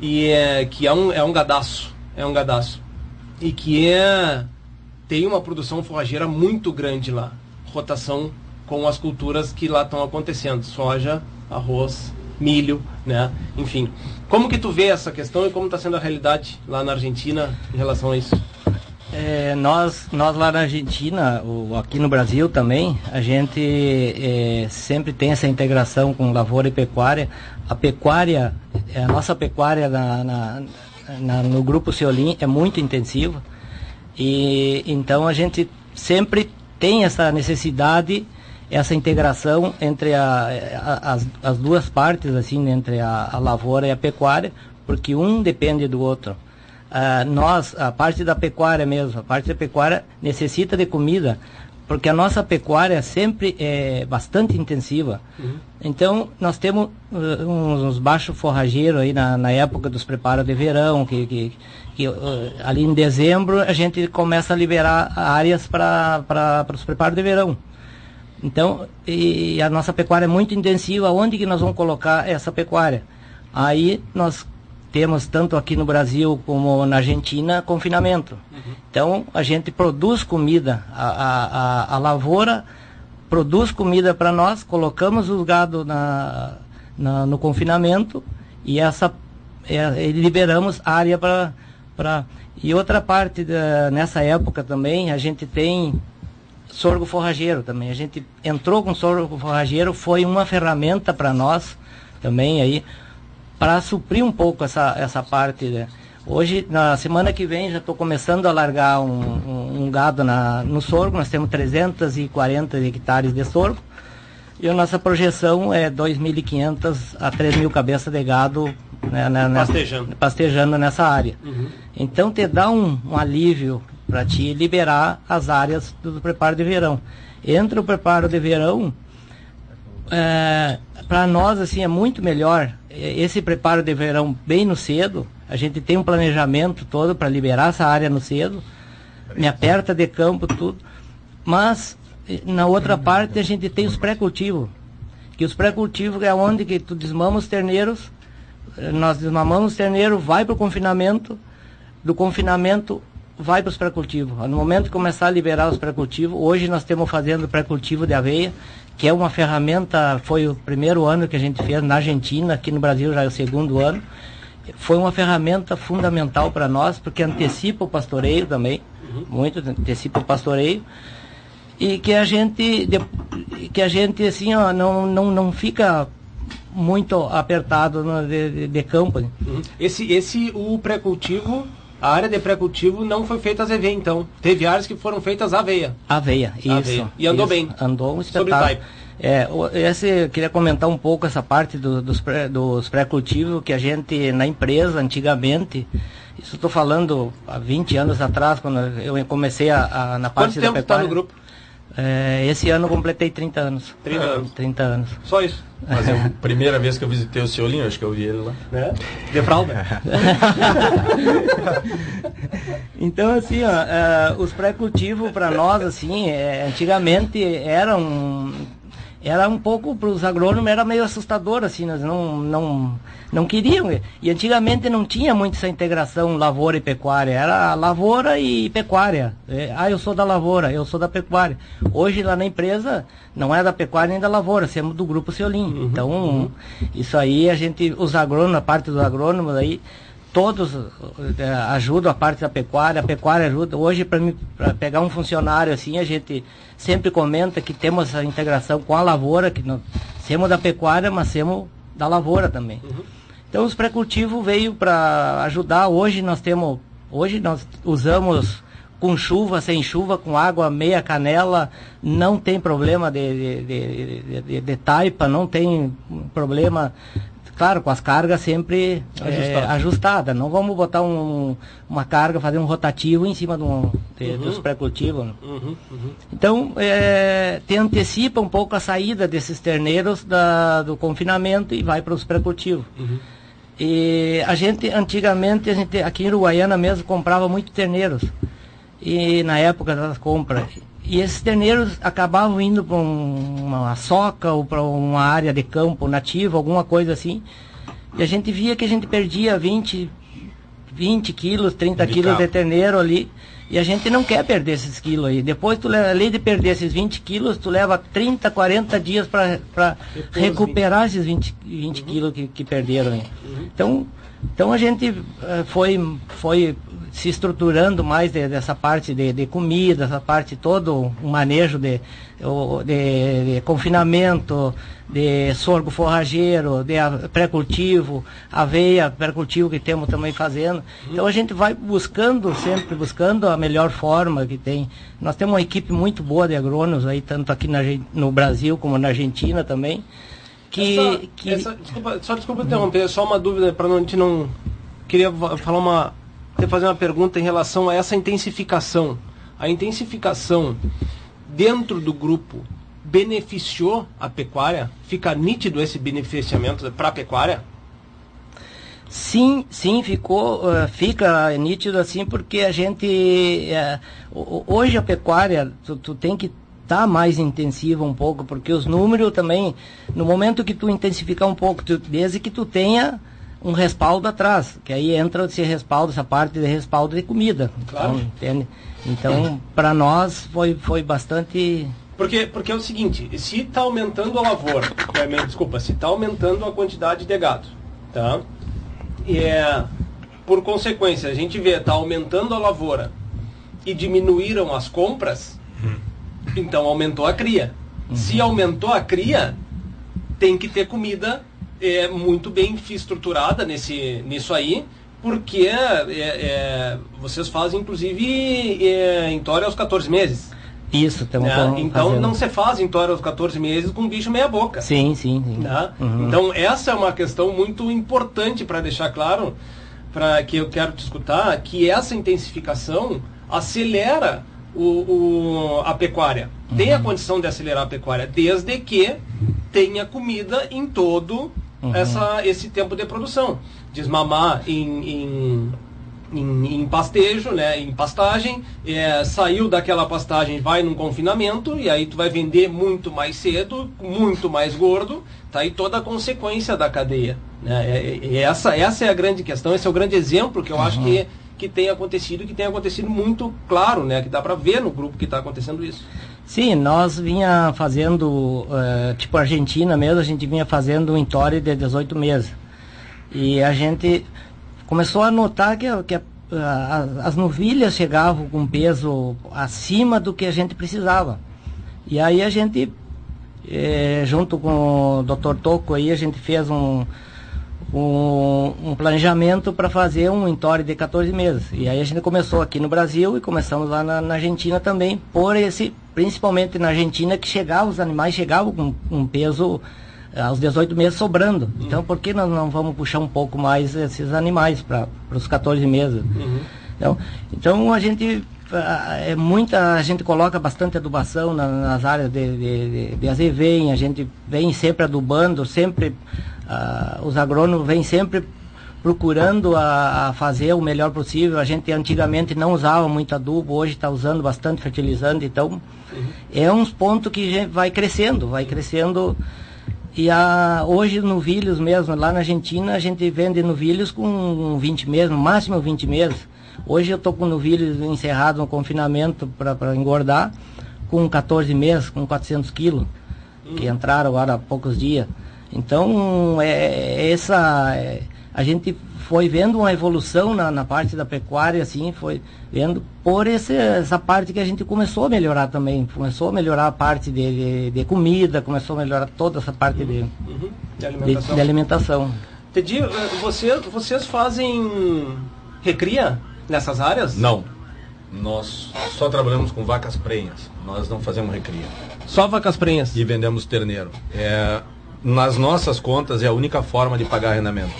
E é, que é um, é um gadaço, é um gadaço e que é tem uma produção forrageira muito grande lá. Rotação com as culturas que lá estão acontecendo. Soja, arroz, milho, né? Enfim. Como que tu vê essa questão e como está sendo a realidade lá na Argentina em relação a isso? É, nós, nós lá na Argentina, ou aqui no Brasil também, a gente é, sempre tem essa integração com lavoura e pecuária. A pecuária, a nossa pecuária na, na, na, no grupo Ceolim é muito intensiva. E então a gente sempre tem essa necessidade, essa integração entre a, a, as, as, duas partes, assim, entre a, a, lavoura e a pecuária, porque um depende do outro. Uh, nós, a parte da pecuária mesmo, a parte da pecuária necessita de comida, porque a nossa pecuária sempre é bastante intensiva. Uhum. Então, nós temos uh, uns, uns baixos forrageiros aí na, na época dos preparos de verão, que, que, que uh, ali em dezembro a gente começa a liberar áreas para os preparos de verão. Então, e a nossa pecuária é muito intensiva, onde que nós vamos colocar essa pecuária? Aí nós temos tanto aqui no Brasil como na Argentina confinamento. Uhum. Então a gente produz comida, a, a, a, lavoura produz comida para nós, colocamos os gado na, na, no confinamento e essa é, liberamos área para para e outra parte da, nessa época também a gente tem sorgo forrageiro também a gente entrou com sorgo forrageiro foi uma ferramenta para nós também aí para suprir um pouco essa essa parte né? hoje na semana que vem já estou começando a largar um, um, um, gado na, no sorgo nós temos 340 hectares de sorgo e a nossa projeção é 2.500 a 3.000 cabeças de gado né, né, pastejando. pastejando nessa área. Uhum. Então te dá um, um alívio para te liberar as áreas do preparo de verão. Entre o preparo de verão, é, para nós assim é muito melhor esse preparo de verão bem no cedo. A gente tem um planejamento todo para liberar essa área no cedo, me aperta de campo tudo. Mas na outra parte a gente tem os pré-cultivos, que os pré-cultivos é onde que tu desmama os terneiros nós desmamamos o terneiro, vai para o confinamento, do confinamento vai para os pré-cultivos. No momento de começar a liberar os pré-cultivos, hoje nós estamos fazendo pré-cultivo de aveia, que é uma ferramenta, foi o primeiro ano que a gente fez na Argentina, aqui no Brasil já é o segundo ano. Foi uma ferramenta fundamental para nós, porque antecipa o pastoreio também, muito antecipa o pastoreio e que a gente que a gente assim ó, não, não, não fica muito apertado no, de, de, campo. Né? Uhum. Esse, esse, o pré-cultivo, a área de pré-cultivo não foi feita as aveia, então. Teve áreas que foram feitas aveia. Aveia, isso. E andou isso. bem. Andou um espetáculo. É, esse, queria comentar um pouco essa parte do, dos, pré, dos pré-cultivos que a gente, na empresa, antigamente, isso estou falando há 20 anos atrás, quando eu comecei a, a na parte Quanto tempo da pecuária. Tá no grupo? É, esse ano eu completei 30 anos. 30 anos. 30 anos. Só isso. Mas é a primeira vez que eu visitei o Ciolinho, acho que eu vi ele lá. É? De fralda. então, assim, ó, uh, os pré-cultivos para nós, assim, é, antigamente eram era um pouco para os agrônomos era meio assustador assim nós não não não queriam. E antigamente não tinha muito essa integração lavoura e pecuária. Era lavoura e pecuária. É, ah eu sou da lavoura eu sou da pecuária. Hoje lá na empresa não é da pecuária nem da lavoura somos do grupo Ceolim uhum, então uhum. isso aí a gente os agrônomos a parte dos agrônomos aí todos é, ajudam a parte da pecuária, a pecuária ajuda. Hoje, para pegar um funcionário assim, a gente sempre comenta que temos essa integração com a lavoura, que não somos da pecuária, mas somos da lavoura também. Uhum. Então, os pré-cultivos veio para ajudar. Hoje nós temos Hoje nós usamos com chuva, sem chuva, com água, meia canela, não tem problema de, de, de, de, de taipa, não tem problema claro, com as cargas sempre é, ajustadas. Não vamos botar um, uma carga, fazer um rotativo em cima de um, de, uhum. dos pré-cultivos. Né? Uhum, uhum. Então, é, te antecipa um pouco a saída desses terneiros da, do confinamento e vai para os pré-cultivos. Uhum. E a gente, antigamente, a gente, aqui em Uruguaiana mesmo, comprava muito terneiros. E na época das compras. E esses terneiros acabavam indo para um, uma soca ou para uma área de campo nativa, alguma coisa assim. E a gente via que a gente perdia 20, 20 quilos, 30 de quilos de terneiro ali. E a gente não quer perder esses quilos aí. Depois, tu além de perder esses 20 quilos, tu leva 30, 40 dias para recuperar 20. esses 20, 20 uhum. quilos que, que perderam aí. Uhum. Então, então a gente uh, foi, foi se estruturando mais de, dessa parte de, de, comida, essa parte todo o manejo de, de, de confinamento, de sorgo forrageiro, de pré-cultivo, aveia, pré-cultivo que temos também fazendo. Então a gente vai buscando, sempre buscando a melhor forma que tem. Nós temos uma equipe muito boa de agrônomos aí, tanto aqui na, no Brasil como na Argentina também. Que, essa, que... Essa, desculpa, só desculpa interromper, só uma dúvida para a gente não. Queria falar uma, fazer uma pergunta em relação a essa intensificação. A intensificação dentro do grupo beneficiou a pecuária? Fica nítido esse beneficiamento para a pecuária? Sim, sim, ficou, uh, fica nítido assim, porque a gente, uh, hoje a pecuária, tu, tu tem que tá mais intensiva um pouco, porque os números também, no momento que tu intensificar um pouco, tu, desde que tu tenha um respaldo atrás, que aí entra esse respaldo, essa parte de respaldo de comida. Claro. Então, entende? Então, para nós foi, foi bastante. Porque, porque é o seguinte, se está aumentando a lavoura, é, desculpa, se está aumentando a quantidade de gado, tá? E é, por consequência, a gente vê, está aumentando a lavoura e diminuíram as compras, hum. Então aumentou a cria. Uhum. Se aumentou a cria, tem que ter comida é, muito bem estruturada nesse, nisso aí, porque é, é, vocês fazem inclusive é, entória aos 14 meses. Isso, tem né? Então fazendo. não se faz entória aos 14 meses com bicho meia boca. Sim, sim. sim. Né? Uhum. Então essa é uma questão muito importante para deixar claro, para que eu quero te escutar, que essa intensificação acelera o, o, a pecuária. Uhum. Tem a uhum. condição de acelerar a pecuária, desde que tenha comida em todo uhum. essa, esse tempo de produção. Desmamar em, em, em, em pastejo, né, em pastagem, é, saiu daquela pastagem, vai num confinamento, e aí tu vai vender muito mais cedo, muito mais gordo, tá aí toda a consequência da cadeia. Né? É, é, essa, essa é a grande questão, esse é o grande exemplo que eu uhum. acho que que tem acontecido e que tem acontecido muito claro, né? Que dá para ver no grupo que está acontecendo isso. Sim, nós vinha fazendo, uh, tipo Argentina mesmo, a gente vinha fazendo um entore de 18 meses. E a gente começou a notar que, que a, a, as novilhas chegavam com peso acima do que a gente precisava. E aí a gente, eh, junto com o Dr. Toco aí, a gente fez um, um, um planejamento para fazer um entore de 14 meses. E aí a gente começou aqui no Brasil e começamos lá na, na Argentina também, por esse principalmente na Argentina, que chegava, os animais chegavam com um peso eh, aos 18 meses sobrando. Uhum. Então, por que nós não vamos puxar um pouco mais esses animais para os 14 meses? Uhum. Então, então, a gente é muita a gente coloca bastante adubação na, nas áreas de, de, de, de azevém, a gente vem sempre adubando, sempre uh, os agrônomos vêm sempre procurando a, a, fazer o melhor possível. A gente antigamente não usava muito adubo, hoje está usando bastante fertilizante, então uhum. é uns pontos que vai crescendo, vai crescendo. E a, hoje no Vilhos mesmo, lá na Argentina, a gente vende novilhos com 20 meses, no máximo 20 meses. Hoje eu estou com novilhos encerrado no confinamento para engordar, com 14 meses, com 400 quilos, uhum. que entraram agora há poucos dias. Então, é, é essa... É, a gente foi vendo uma evolução na, na, parte da pecuária, assim, foi vendo por esse, essa parte que a gente começou a melhorar também. Começou a melhorar a parte de, de, de comida, começou a melhorar toda essa parte de, uhum. de alimentação. De, de alimentação. Entendi. Eh, você, vocês fazem recria? Nessas áreas? Não. Nós só trabalhamos com vacas prenhas. Nós não fazemos recria. Só vacas prenhas. E vendemos terneiro. É, nas nossas contas é a única forma de pagar arrendamento.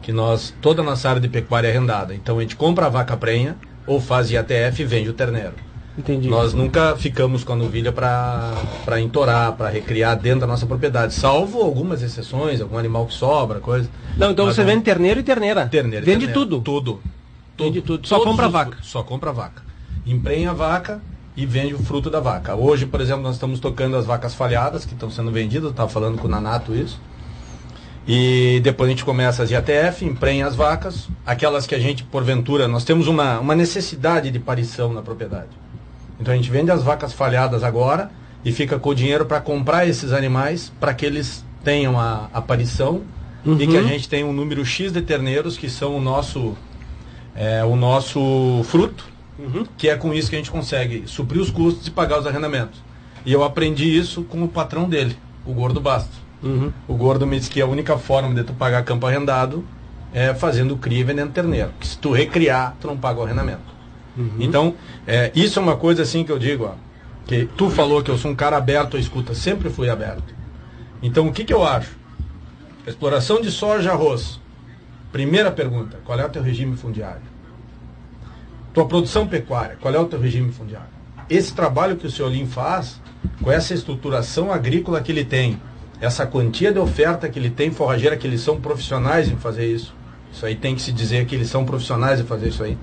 Que nós, toda a nossa área de pecuária é arrendada. Então a gente compra a vaca prenha ou faz IATF e vende o terneiro. Entendi. Nós nunca ficamos com a novilha para entorar, para recriar dentro da nossa propriedade, salvo algumas exceções, algum animal que sobra, coisa. Não, então Mas você não- vende terneiro e terneira. Terneiro. Vende terneiro. tudo. Tudo. Vende tudo. Só Todos compra os- vaca. Só compra vaca. Emprenha a vaca e vende o fruto da vaca. Hoje, por exemplo, nós estamos tocando as vacas falhadas que estão sendo vendidas. Estava falando com o Nanato isso. E depois a gente começa as IATF, emprenha as vacas, aquelas que a gente, porventura, nós temos uma, uma necessidade de parição na propriedade. Então a gente vende as vacas falhadas agora e fica com o dinheiro para comprar esses animais para que eles tenham a aparição e que a gente tenha um número X de terneiros que são o nosso é, o nosso fruto, que é com isso que a gente consegue suprir os custos e pagar os arrendamentos. E eu aprendi isso com o patrão dele, o Gordo Bastos. Uhum. O Gordo me disse que a única forma de tu pagar campo arrendado é fazendo cria e vendendo terneiro. Que se tu recriar, tu não paga o arrendamento. Então, é, isso é uma coisa assim que eu digo, ó, que tu falou que eu sou um cara aberto à escuta, sempre fui aberto. Então, o que, que eu acho? Exploração de soja e arroz. Primeira pergunta, qual é o teu regime fundiário? Tua produção pecuária, qual é o teu regime fundiário? Esse trabalho que o senhor Lim faz, com essa estruturação agrícola que ele tem, essa quantia de oferta que ele tem forrageira, que eles são profissionais em fazer isso. Isso aí tem que se dizer que eles são profissionais em fazer isso aí.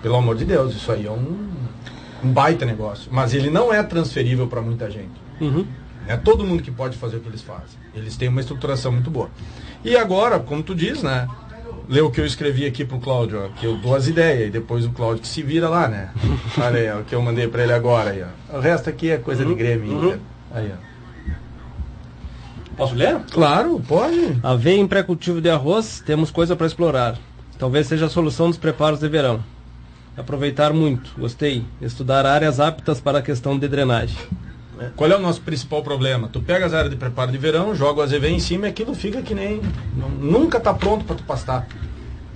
Pelo amor de Deus, isso aí é um, um baita negócio. Mas ele não é transferível para muita gente. Uhum. É todo mundo que pode fazer o que eles fazem. Eles têm uma estruturação muito boa. E agora, como tu diz, né? Lê o que eu escrevi aqui pro Cláudio, ó, que eu dou as ideias, e depois o Cláudio que se vira lá, né? Olha aí, ó, o que eu mandei para ele agora aí, ó. O resto aqui é coisa de Grêmio, Inter. Aí, ó. Posso ler? Claro, pode. Aveia em pré-cultivo de arroz, temos coisa para explorar. Talvez seja a solução dos preparos de verão. Aproveitar muito, gostei. Estudar áreas aptas para a questão de drenagem. Qual é o nosso principal problema? Tu pega as áreas de preparo de verão, joga o azeveia em cima e aquilo fica que nem. nunca tá pronto para tu pastar.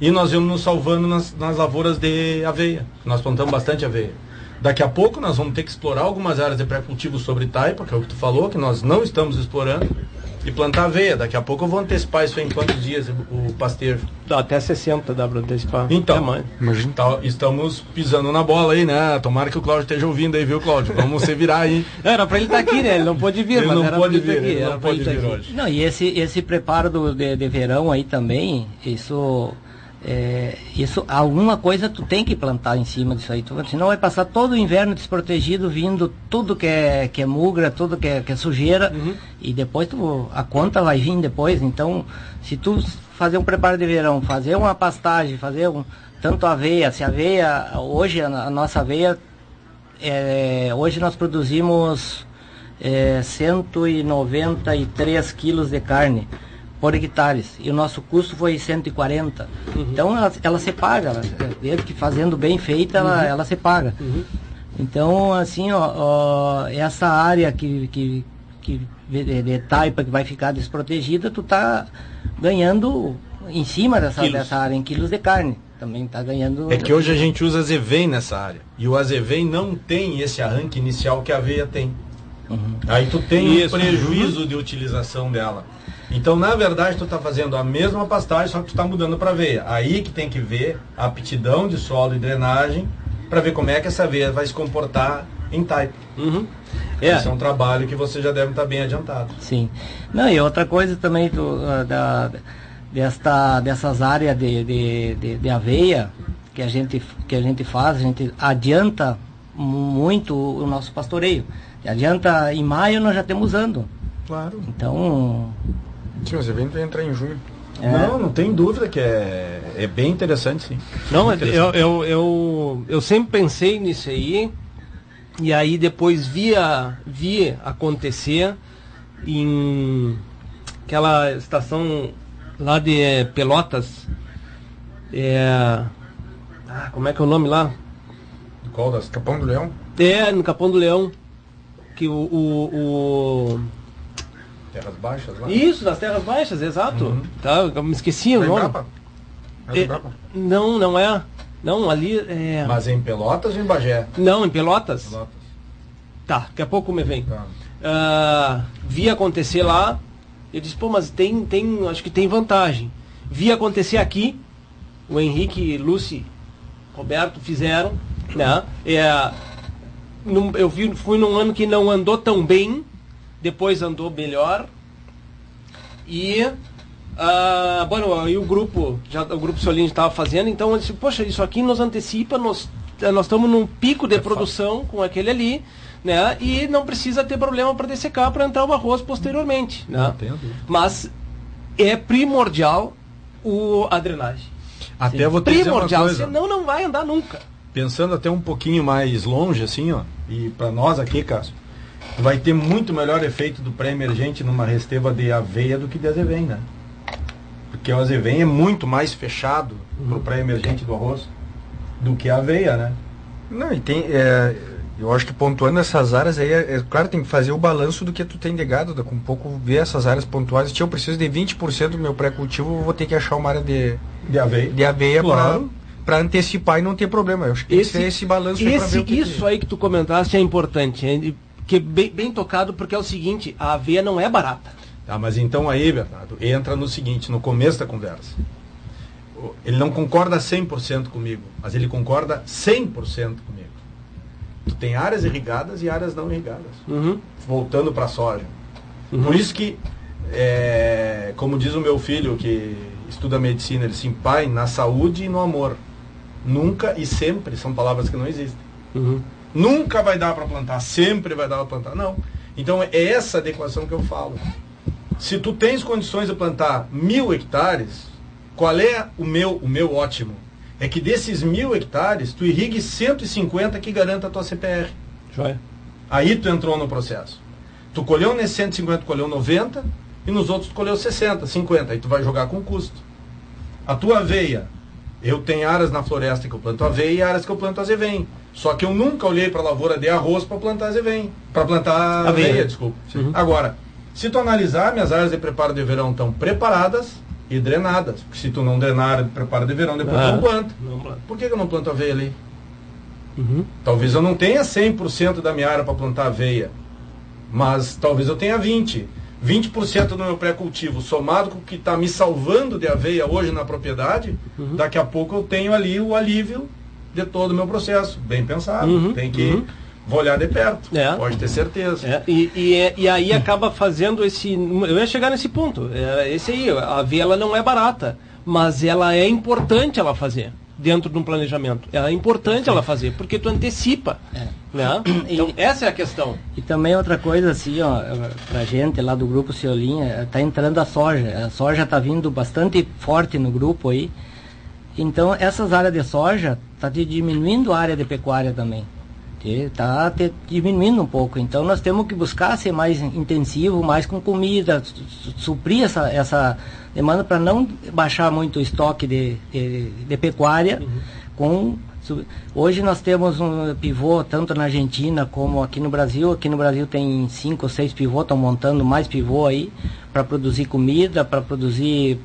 E nós vamos nos salvando nas, nas lavouras de aveia. Nós plantamos bastante aveia. Daqui a pouco nós vamos ter que explorar algumas áreas de pré-cultivo sobre taipa, que é o que tu falou, que nós não estamos explorando, e plantar aveia. Daqui a pouco eu vou antecipar isso aí em quantos dias o, pasteiro. Dá até 60 dá para antecipar. Então, tá- estamos pisando na bola aí, né? Tomara que o Cláudio esteja ouvindo aí, viu, Cláudio? Vamos se virar aí. Era para ele estar aqui, né? Ele não pôde vir, Ele mas não era pôde ele vir, estar ele Era não pôde estar vir aqui. hoje. Não, e esse, esse preparo do, de, de verão aí também, isso, é, isso, alguma coisa tu tem que plantar em cima disso aí, tu, senão vai passar todo o inverno desprotegido, vindo tudo que é, que é mugra, tudo que é, que é sujeira, e depois tu, a conta vai vir depois, então, se tu fazer um preparo de verão, fazer uma pastagem, fazer um, tanto aveia, se aveia, hoje a, a nossa aveia, é, hoje nós produzimos é, 193 quilos de carne por hectares e o nosso custo foi 140. Então ela, ela se paga, ela, desde que fazendo bem feita ela, ela se paga. Então assim, ó, ó, essa área que, que, que de, de taipa que vai ficar desprotegida, tu tá ganhando em cima dessa, Quilos. dessa área em quilos de carne. Também tá ganhando. É que hoje a gente usa azevém nessa área. E o azevém não tem esse arranque inicial que a aveia tem. Aí tu tem Isso. um prejuízo de utilização dela. Então, na verdade, tu está fazendo a mesma pastagem, só que tu está mudando para aveia. Aí que tem que ver a aptidão de solo e drenagem para ver como é que essa aveia vai se comportar em taipa. Uhum. É, Esse é um trabalho que você já deve estar bem adiantado. Sim. Não, e outra coisa também do, ah, da, desta, dessas áreas de, de, de, de aveia que a, gente, que a gente faz, a gente adianta muito o nosso pastoreio. Adianta, em maio nós já estamos usando. Claro. Então, Sim, os eventos vai entrar em junho. é, Não, não tem dúvida que é, é bem interessante, sim. Não, mas eu, eu, eu, eu sempre pensei nisso aí, e aí depois via, via acontecer em aquela estação lá de eh, Pelotas. É, ah, como é que é o nome lá? Qual das Capão do Leão? É, no Capão do Leão. Que o. o, o- terras baixas lá? Isso, das Terras Baixas, exato. Tá, eu me esqueci o nome. Embrapa? É É, não, não é. Não, ali é. Mas em Pelotas ou em Bagé? Não, em Pelotas? Pelotas. Tá, daqui a pouco me vem. Tá. Ah, vi acontecer lá. Eu disse, pô, mas tem, tem, acho que tem vantagem. Vi acontecer aqui. O Henrique, Lucy, Roberto fizeram, né? É, num- eu vi, fui num ano que não andou tão bem, depois andou melhor. E ah, bueno, aí o grupo, já o grupo Solinho estava fazendo, então eu disse, poxa, isso aqui nos antecipa, nós nós estamos num pico de produção com aquele ali, né? E não precisa ter problema para dessecar para entrar o arroz posteriormente, né? Mas é primordial o a drenagem. Até vou te dizer uma primordial, coisa. senão não vai andar nunca. Pensando até um pouquinho mais longe, assim, ó, e para nós aqui, Cássio, vai ter muito melhor efeito do pré-emergente numa resteva de aveia do que de azevém, né? Porque o azevém é muito mais fechado pro pré-emergente do arroz do que a aveia, né? Não, e tem. é, eu acho que pontuando essas áreas aí, é, é claro, tem que fazer o balanço do que tu tem de gado, com um pouco ver essas áreas pontuais. Tia, eu preciso de 20% do meu pré-cultivo, eu vou ter que achar uma área de, De aveia. de aveia Claro. para antecipar e não ter problema. Eu acho que Esse- ser esse balanço Esse, ver o que isso que- aí que tu comentaste é importante, é, que é bem, bem tocado porque é o seguinte, a aveia não é barata. Tá, mas então aí, Bernardo, entra no seguinte, no começo da conversa. Ele não concorda 100% comigo, mas ele concorda 100% comigo. Tu tem áreas irrigadas e áreas não irrigadas. Uhum. Voltando para a soja. Uhum. Por isso que, é, como diz o meu filho que estuda medicina, ele disse, pai, na saúde e no amor. Nunca e sempre são palavras que não existem. Uhum. Nunca vai dar para plantar, sempre vai dar para plantar. Não. Então é essa adequação que eu falo. Se tu tens condições de plantar mil hectares, qual é o meu, o meu ótimo? É que desses mil hectares, tu irrigue 150 que garanta a tua CPR. Joia. Aí tu entrou no processo. Tu colheu nesse 150, tu colheu 90, e nos outros tu colheu 60, 50. Aí tu vai jogar com custo. A tua aveia, eu tenho áreas na floresta que eu planto aveia e áreas que eu planto azevém. Só que eu nunca olhei para a lavoura de arroz para plantar azevém. Para plantar Aveia. aveia, desculpa. Agora, se tu analisar, minhas áreas de preparo de verão estão preparadas e drenadas. Porque se tu não drenar de preparo de verão, depois Ah. tu não planta. Não planta. Por que, que eu não planto aveia ali? Uhum. Talvez eu não tenha 100% da minha área para plantar aveia, mas talvez eu tenha 20%. 20% do meu pré-cultivo, somado com o que está me salvando de aveia hoje na propriedade, Uhum. daqui a pouco eu tenho ali o alívio de todo o meu processo. Bem pensado. Uhum, Tem que. uhum. Vou olhar de perto. É. Pode ter certeza. É, e, e, e aí acaba fazendo esse. Eu ia chegar nesse ponto. É, esse aí, a aveia ela não é barata, mas ela é importante ela fazer dentro de um planejamento. Ela é importante ela fazer, porque tu antecipa. É. Né? Então, essa é a questão. E também outra coisa assim, ó, pra gente lá do grupo Ciolinha, tá entrando a soja. A soja tá vindo bastante forte no grupo aí. Então essas áreas de soja tá te diminuindo a área de pecuária também. Tá te diminuindo um pouco. Então nós temos que buscar ser mais intensivo, mais com comida, su- su- suprir essa, essa demanda para não baixar muito o estoque de, de, de pecuária com su- Hoje nós temos um pivô tanto na Argentina como aqui no Brasil. Aqui no Brasil tem cinco ou seis pivôs, estão montando mais pivô aí para produzir comida, para produzir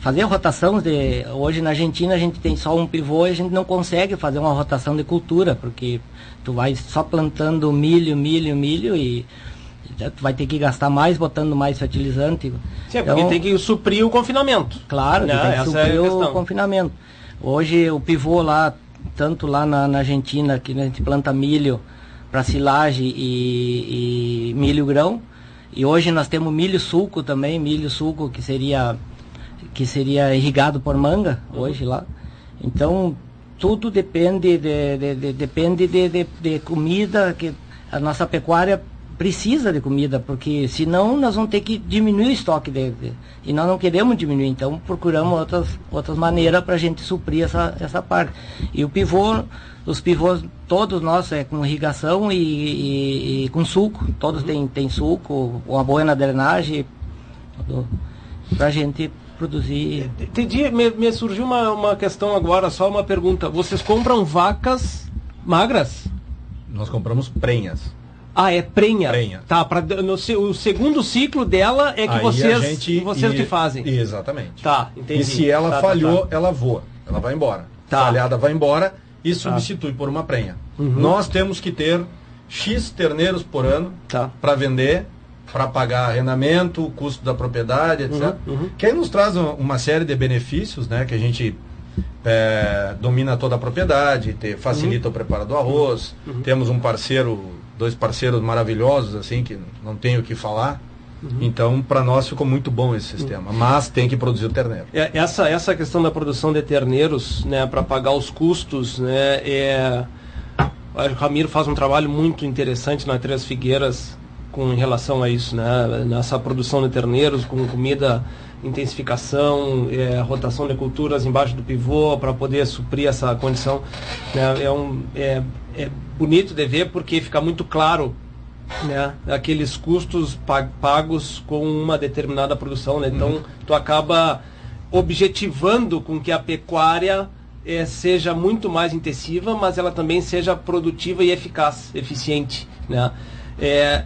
fazer rotação de hoje na Argentina a gente tem só um pivô e a gente não consegue fazer uma rotação de cultura porque tu vai só plantando milho, milho, milho e tu vai ter que gastar mais botando mais fertilizante. Sim, porque Então, tem que suprir o confinamento. Claro, Né? tem que Essa é suprir o questão. confinamento. Hoje o pivô lá, tanto lá na, na Argentina, que a gente planta milho para silagem e, e milho grão, e hoje nós temos milho suco também, milho suco que seria que seria irrigado por manga hoje lá. Então tudo depende de, de- de- depende de, de- de comida que a nossa pecuária precisa de comida porque senão nós vamos ter que diminuir o estoque de, e nós não queremos diminuir. Então procuramos outras outras maneiras para a gente suprir essa essa parte. E o pivô os pivôs todos nossos é com irrigação e, e- e com suco. Todos têm tem suco uma boa na drenagem para a gente produzir Entendi, me, me surgiu uma, uma questão agora, só uma pergunta. Vocês compram vacas magras? Nós compramos prenhas. Ah, é prenha. Prenha. Tá, pra, no, o segundo ciclo dela é que Aí vocês, gente- vocês e- que fazem. Exatamente. Tá, entendi. E se ela Tá, tá, falhou, tá. ela voa. Ela vai embora. tá. falhada vai embora e tá. substitui por uma prenha. Uhum. Nós temos que ter X terneiros por ano tá. para vender, para pagar arrendamento, o custo da propriedade, etc. Uhum, uhum. Que aí nos traz uma série de benefícios, né? Que a gente é, domina toda a propriedade, te, facilita uhum. o preparo do arroz. Uhum. Temos um parceiro, dois parceiros maravilhosos, assim, que não tenho o que falar. Uhum. Então, para nós ficou muito bom esse sistema, uhum. mas tem que produzir o terneiro. É, essa, essa questão da produção de terneiros, né, para pagar os custos, né, é... o Ramiro faz um trabalho muito interessante na Três Figueiras com relação a isso, né, nessa produção de terneiros com comida intensificação, é, rotação de culturas embaixo do pivô para poder suprir essa condição. Né? É, um, é, é bonito de ver porque fica muito claro né, aqueles custos pagos com uma determinada produção. Né? Então, uhum. tu acaba objetivando com que a pecuária é, seja muito mais intensiva, mas ela também seja produtiva e eficaz, eficiente. Né? É,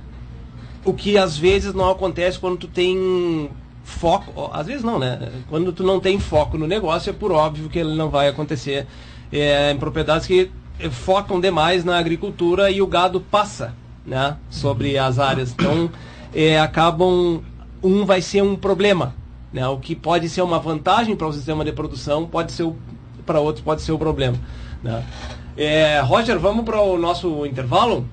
o que às vezes não acontece quando tu tem foco, às vezes não, né? Quando tu não tem foco no negócio, é por óbvio que ele não vai acontecer é, em propriedades que focam demais na agricultura e o gado passa, né? Sobre as áreas. Então, é, acabam, um vai ser um problema, né? O que pode ser uma vantagem para o sistema de produção, pode ser para outros pode ser o problema, né? É, Roger, vamos para o nosso intervalo?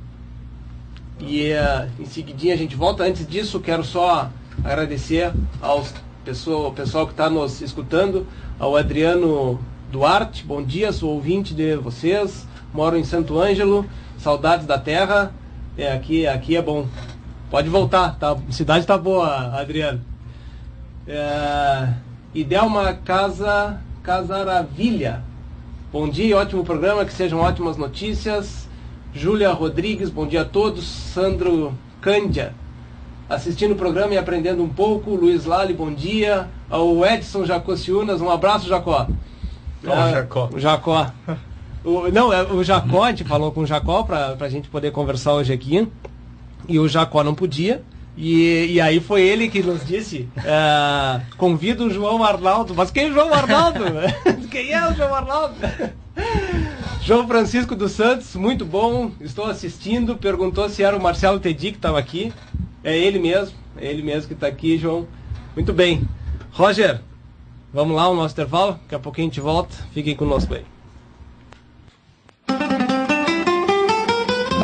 E uh, em seguidinha a gente volta. Antes disso, quero só agradecer ao pessoal, que está nos escutando, ao Adriano Duarte, bom dia, sou ouvinte de vocês, moro em Santo Ângelo, saudades da terra, é, aqui, aqui é bom. Pode voltar, tá? a cidade está boa, Adriano. É, Delma Casa Casaravilha. Bom dia, ótimo programa, que sejam ótimas notícias. Júlia Rodrigues, bom dia a todos. Sandro Cândia, assistindo o programa e aprendendo um pouco. Luiz Lali, bom dia. O Edson Jacó Ciunas, um abraço, Jacó. Oh, ah, Jacó. O Jacó. O, não, é, o Jacó, a gente falou com o Jacó para a gente poder conversar hoje aqui. E o Jacó não podia. E, e aí foi ele que nos disse: uh, convido o João Arnaldo. Mas quem é o João Arnaldo? quem é o João Arnaldo? João Francisco dos Santos, muito bom. Estou assistindo. Perguntou se era o Marcelo Tedi que estava aqui. É ele mesmo, é ele mesmo que está aqui, João. Muito bem. Roger, vamos lá, o nosso intervalo. Daqui a pouquinho a gente volta. Fiquem conosco aí.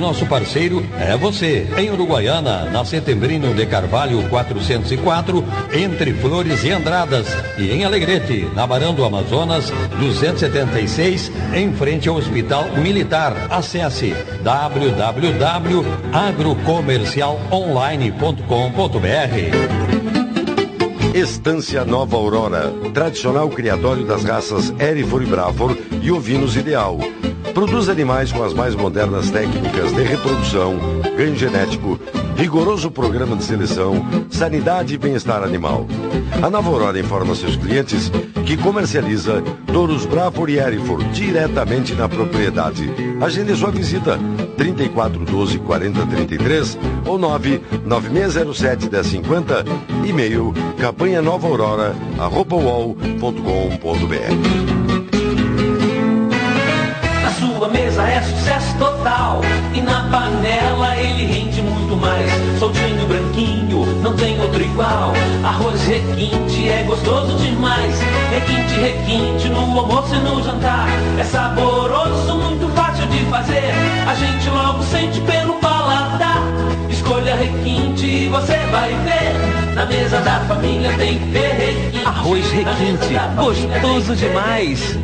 nosso parceiro é você. Em Uruguaiana, na Setembrino de Carvalho 404, entre Flores e Andradas. E em Alegrete, na Barão do Amazonas 276, em frente ao Hospital Militar. Acesse www.agrocomercialonline.com.br Estância Nova Aurora, tradicional criatório das raças Erifor e Brafor e ovinos ideal Produz animais com as mais modernas técnicas de reprodução, ganho genético, rigoroso programa de seleção, sanidade e bem-estar animal. A Nova Aurora informa seus clientes que comercializa touros Bravo e Erifor diretamente na propriedade. Agende sua visita 34 12 40 33 ou 9 9607 1050 e-mail campanha nova aurora é sucesso total. E na panela ele rende muito mais. Soltinho, branquinho, não tem outro igual. Arroz requinte é gostoso demais. Requinte, requinte no almoço e no jantar. É saboroso, muito fácil de fazer. A gente logo sente pelo paladar. Escolha requinte e você vai ver. Na mesa da família tem que ter requinte. Arroz requinte, gostoso demais.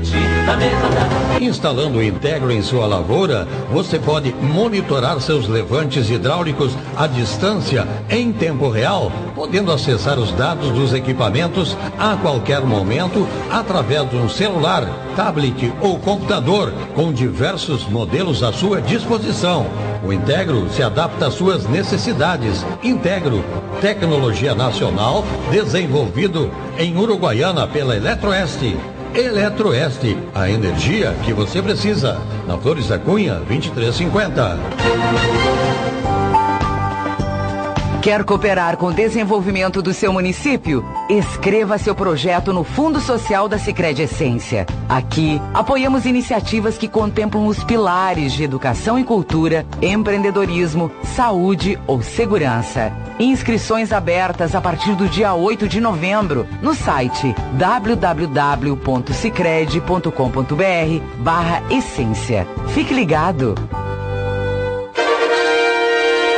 Na mesa da Instalando o Integro em sua lavoura, você pode monitorar seus levantes hidráulicos à distância, em tempo real, podendo acessar os dados dos equipamentos a qualquer momento através de um celular, tablet ou computador, com diversos modelos à sua disposição. O Integro se adapta às suas necessidades. Integro, tecnologia nacional, desenvolvido em Uruguaiana pela Eletroeste. Eletroeste, a energia que você precisa. Na Flores da Cunha, 2350. Quer cooperar com o desenvolvimento do seu município? Escreva seu projeto no Fundo Social da Sicredi Essência. Aqui, apoiamos iniciativas que contemplam os pilares de educação e cultura, empreendedorismo, saúde ou segurança. Inscrições abertas a partir do dia 8 de novembro no site www.sicredi.com.br barra essência. Fique ligado!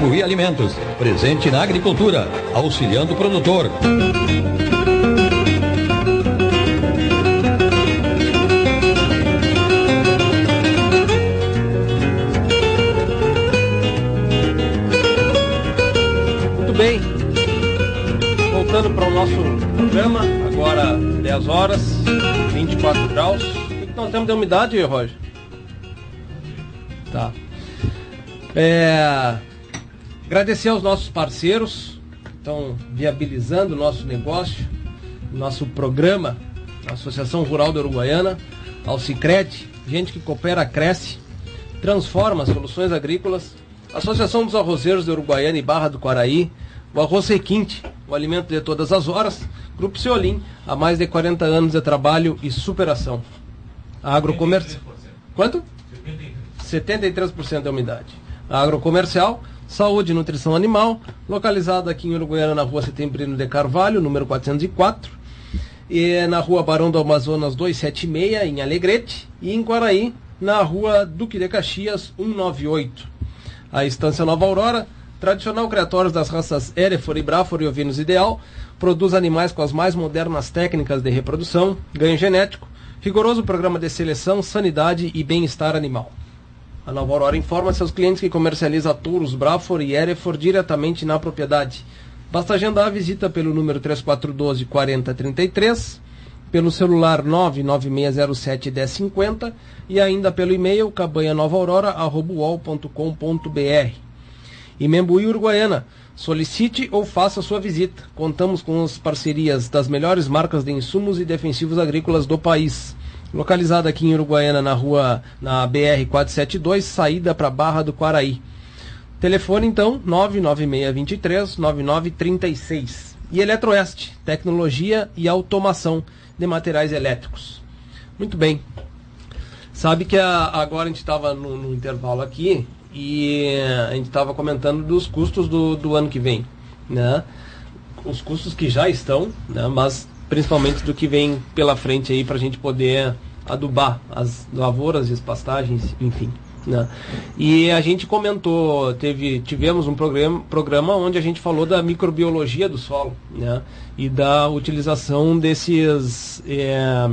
Alimentos, presente na agricultura, auxiliando o produtor. Muito bem. Voltando para o nosso programa, agora 10 horas, 24 graus. O que que nós temos de umidade, Roger? Tá. É, agradecer aos nossos parceiros que estão viabilizando o nosso negócio, nosso programa, a Associação Rural da Uruguaiana, ao Cicred, gente que coopera, cresce, transforma soluções agrícolas, Associação dos Arrozeiros da Uruguaiana e Barra do Quaraí, o Arroz Requinte, o alimento de todas as horas, Grupo Ceolim, há mais de 40 anos de trabalho e superação. A agrocomércio. Quanto? 73% da umidade. A agrocomercial, saúde e nutrição animal, localizada aqui em Uruguaiana, na rua Setembrino de Carvalho, número 404. E na rua Barão do Amazonas 276, em Alegrete. E em Quaraí, na rua Duque de Caxias 198. A Estância Nova Aurora, tradicional criatório das raças Erefor e Brafor e ovinos ideal, produz animais com as mais modernas técnicas de reprodução, ganho genético, rigoroso programa de seleção, sanidade e bem-estar animal. A Nova Aurora informa seus clientes que comercializa touros Brafor e Erefor diretamente na propriedade. Basta agendar a visita pelo número 3412 4033, pelo celular 99607 1050 e ainda pelo e-mail cabanhanovaurora.com.br. E Membuí Uruguaiana, solicite ou faça sua visita. Contamos com as parcerias das melhores marcas de insumos e defensivos agrícolas do país localizada aqui em Uruguaiana, na rua, na BR 472, saída para Barra do Quaraí. Telefone então 99623 9936. E Eletroeste, tecnologia e automação de materiais elétricos. Muito bem. Sabe que a, agora a gente estava no, no, intervalo aqui e a gente estava comentando dos custos do, do ano que vem, né? Os custos que já estão, né? Mas principalmente do que vem pela frente aí para a gente poder adubar as lavouras as pastagens, enfim. Né? E a gente comentou, teve, tivemos um programa, programa onde a gente falou da microbiologia do solo né? e da utilização desses é,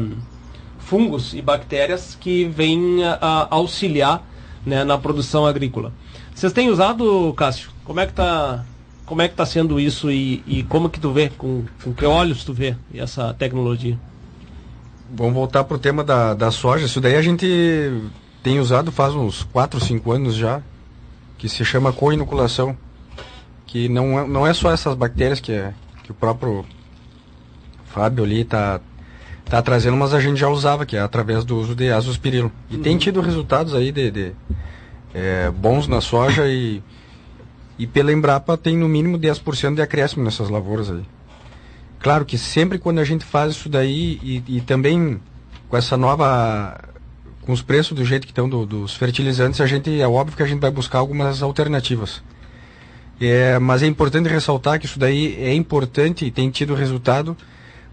fungos e bactérias que vêm auxiliar né, na produção agrícola. Vocês têm usado, Cássio? Como é que está como é que está sendo isso e, e, como que tu vê, com, com que olhos tu vê essa tecnologia? Vamos voltar para o tema da, da soja. Isso daí a gente tem usado faz uns 4, 5 anos já, que se chama co-inoculação. Que não é, não é só essas bactérias que, é, que o próprio Fábio ali está tá trazendo, mas a gente já usava, que é através do uso de azospirilo. E Uhum. tem tido resultados aí de, de, é, bons na soja e, e pela Embrapa tem no mínimo 10% de acréscimo nessas lavouras aí. Claro que sempre quando a gente faz isso daí e, e também com essa nova com os preços do jeito que estão do- dos fertilizantes, a gente é óbvio que a gente vai buscar algumas alternativas. É, mas é importante ressaltar que isso daí é importante e tem tido resultado,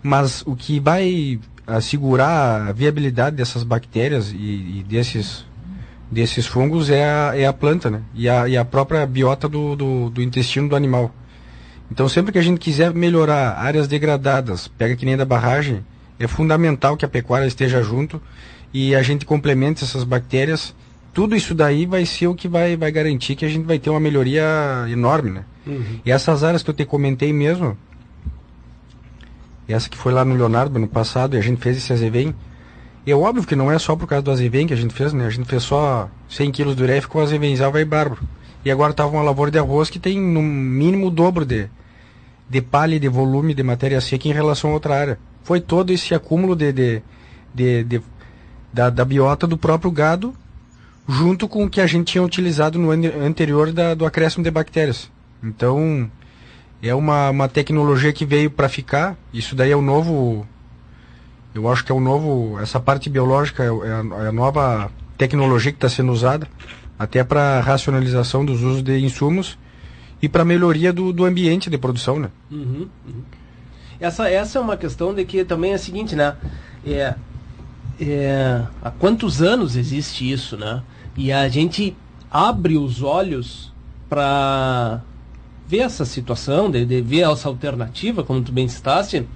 mas o que vai assegurar a viabilidade dessas bactérias e, e desses desses fungos é a, é a planta, né? E a, e a própria biota do, do, do intestino do animal. Então, sempre que a gente quiser melhorar áreas degradadas, pega que nem da barragem, é fundamental que a pecuária esteja junto e a gente complemente essas bactérias. Tudo isso daí vai ser o que vai, vai garantir que a gente vai ter uma melhoria enorme, né? E essas áreas que eu te comentei mesmo, essa que foi lá no Leonardo ano passado e a gente fez esse azevém, é óbvio que não é só por causa do azevém que a gente fez, né? A gente fez só 100 quilos do ureia, ficou azevenzal, vai bárbaro. E agora estava uma lavoura de arroz que tem no mínimo o dobro de, de palha e de volume de matéria seca em relação a outra área. Foi todo esse acúmulo de, de, de, de- da, da biota do próprio gado, junto com o que a gente tinha utilizado no ano anterior da, do acréscimo de bactérias. Então, é uma, uma tecnologia que veio para ficar. Isso daí é o novo. Eu acho que é o novo. Essa parte biológica é, é a, é a nova tecnologia que está sendo usada, até para racionalização dos usos de insumos e para melhoria do, do ambiente de produção, né? Uhum, uhum. Essa, essa é uma questão de que também é a seguinte, né? É, é, há quantos anos existe isso, né? E a gente abre os olhos para ver essa situação, de, de ver essa alternativa, como tu bem citaste,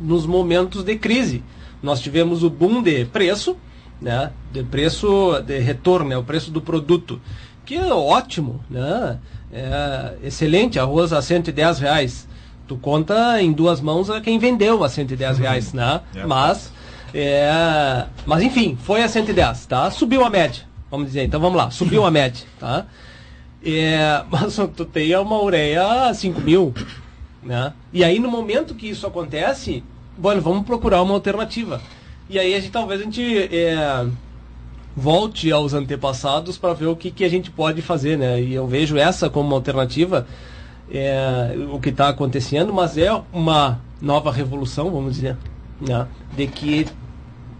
nos momentos de crise. Nós tivemos o boom de preço, né? De preço de retorno, né? O preço do produto, que é ótimo, né? É excelente, arroz a 110 reais. Tu conta em duas mãos a quem vendeu a 110 reais, né? É. Mas, é, mas enfim, foi a 110, tá? Subiu a média, vamos dizer. Então vamos lá, subiu a média, tá? É, mas tu tem uma ureia a 5 mil, né? E aí no momento que isso acontece, bueno, vamos procurar uma alternativa. E aí a gente talvez a gente é, volte aos antepassados para ver o que, que a gente pode fazer, né? E eu vejo essa como uma alternativa, é, o que está acontecendo, mas é uma nova revolução, vamos dizer, né? De que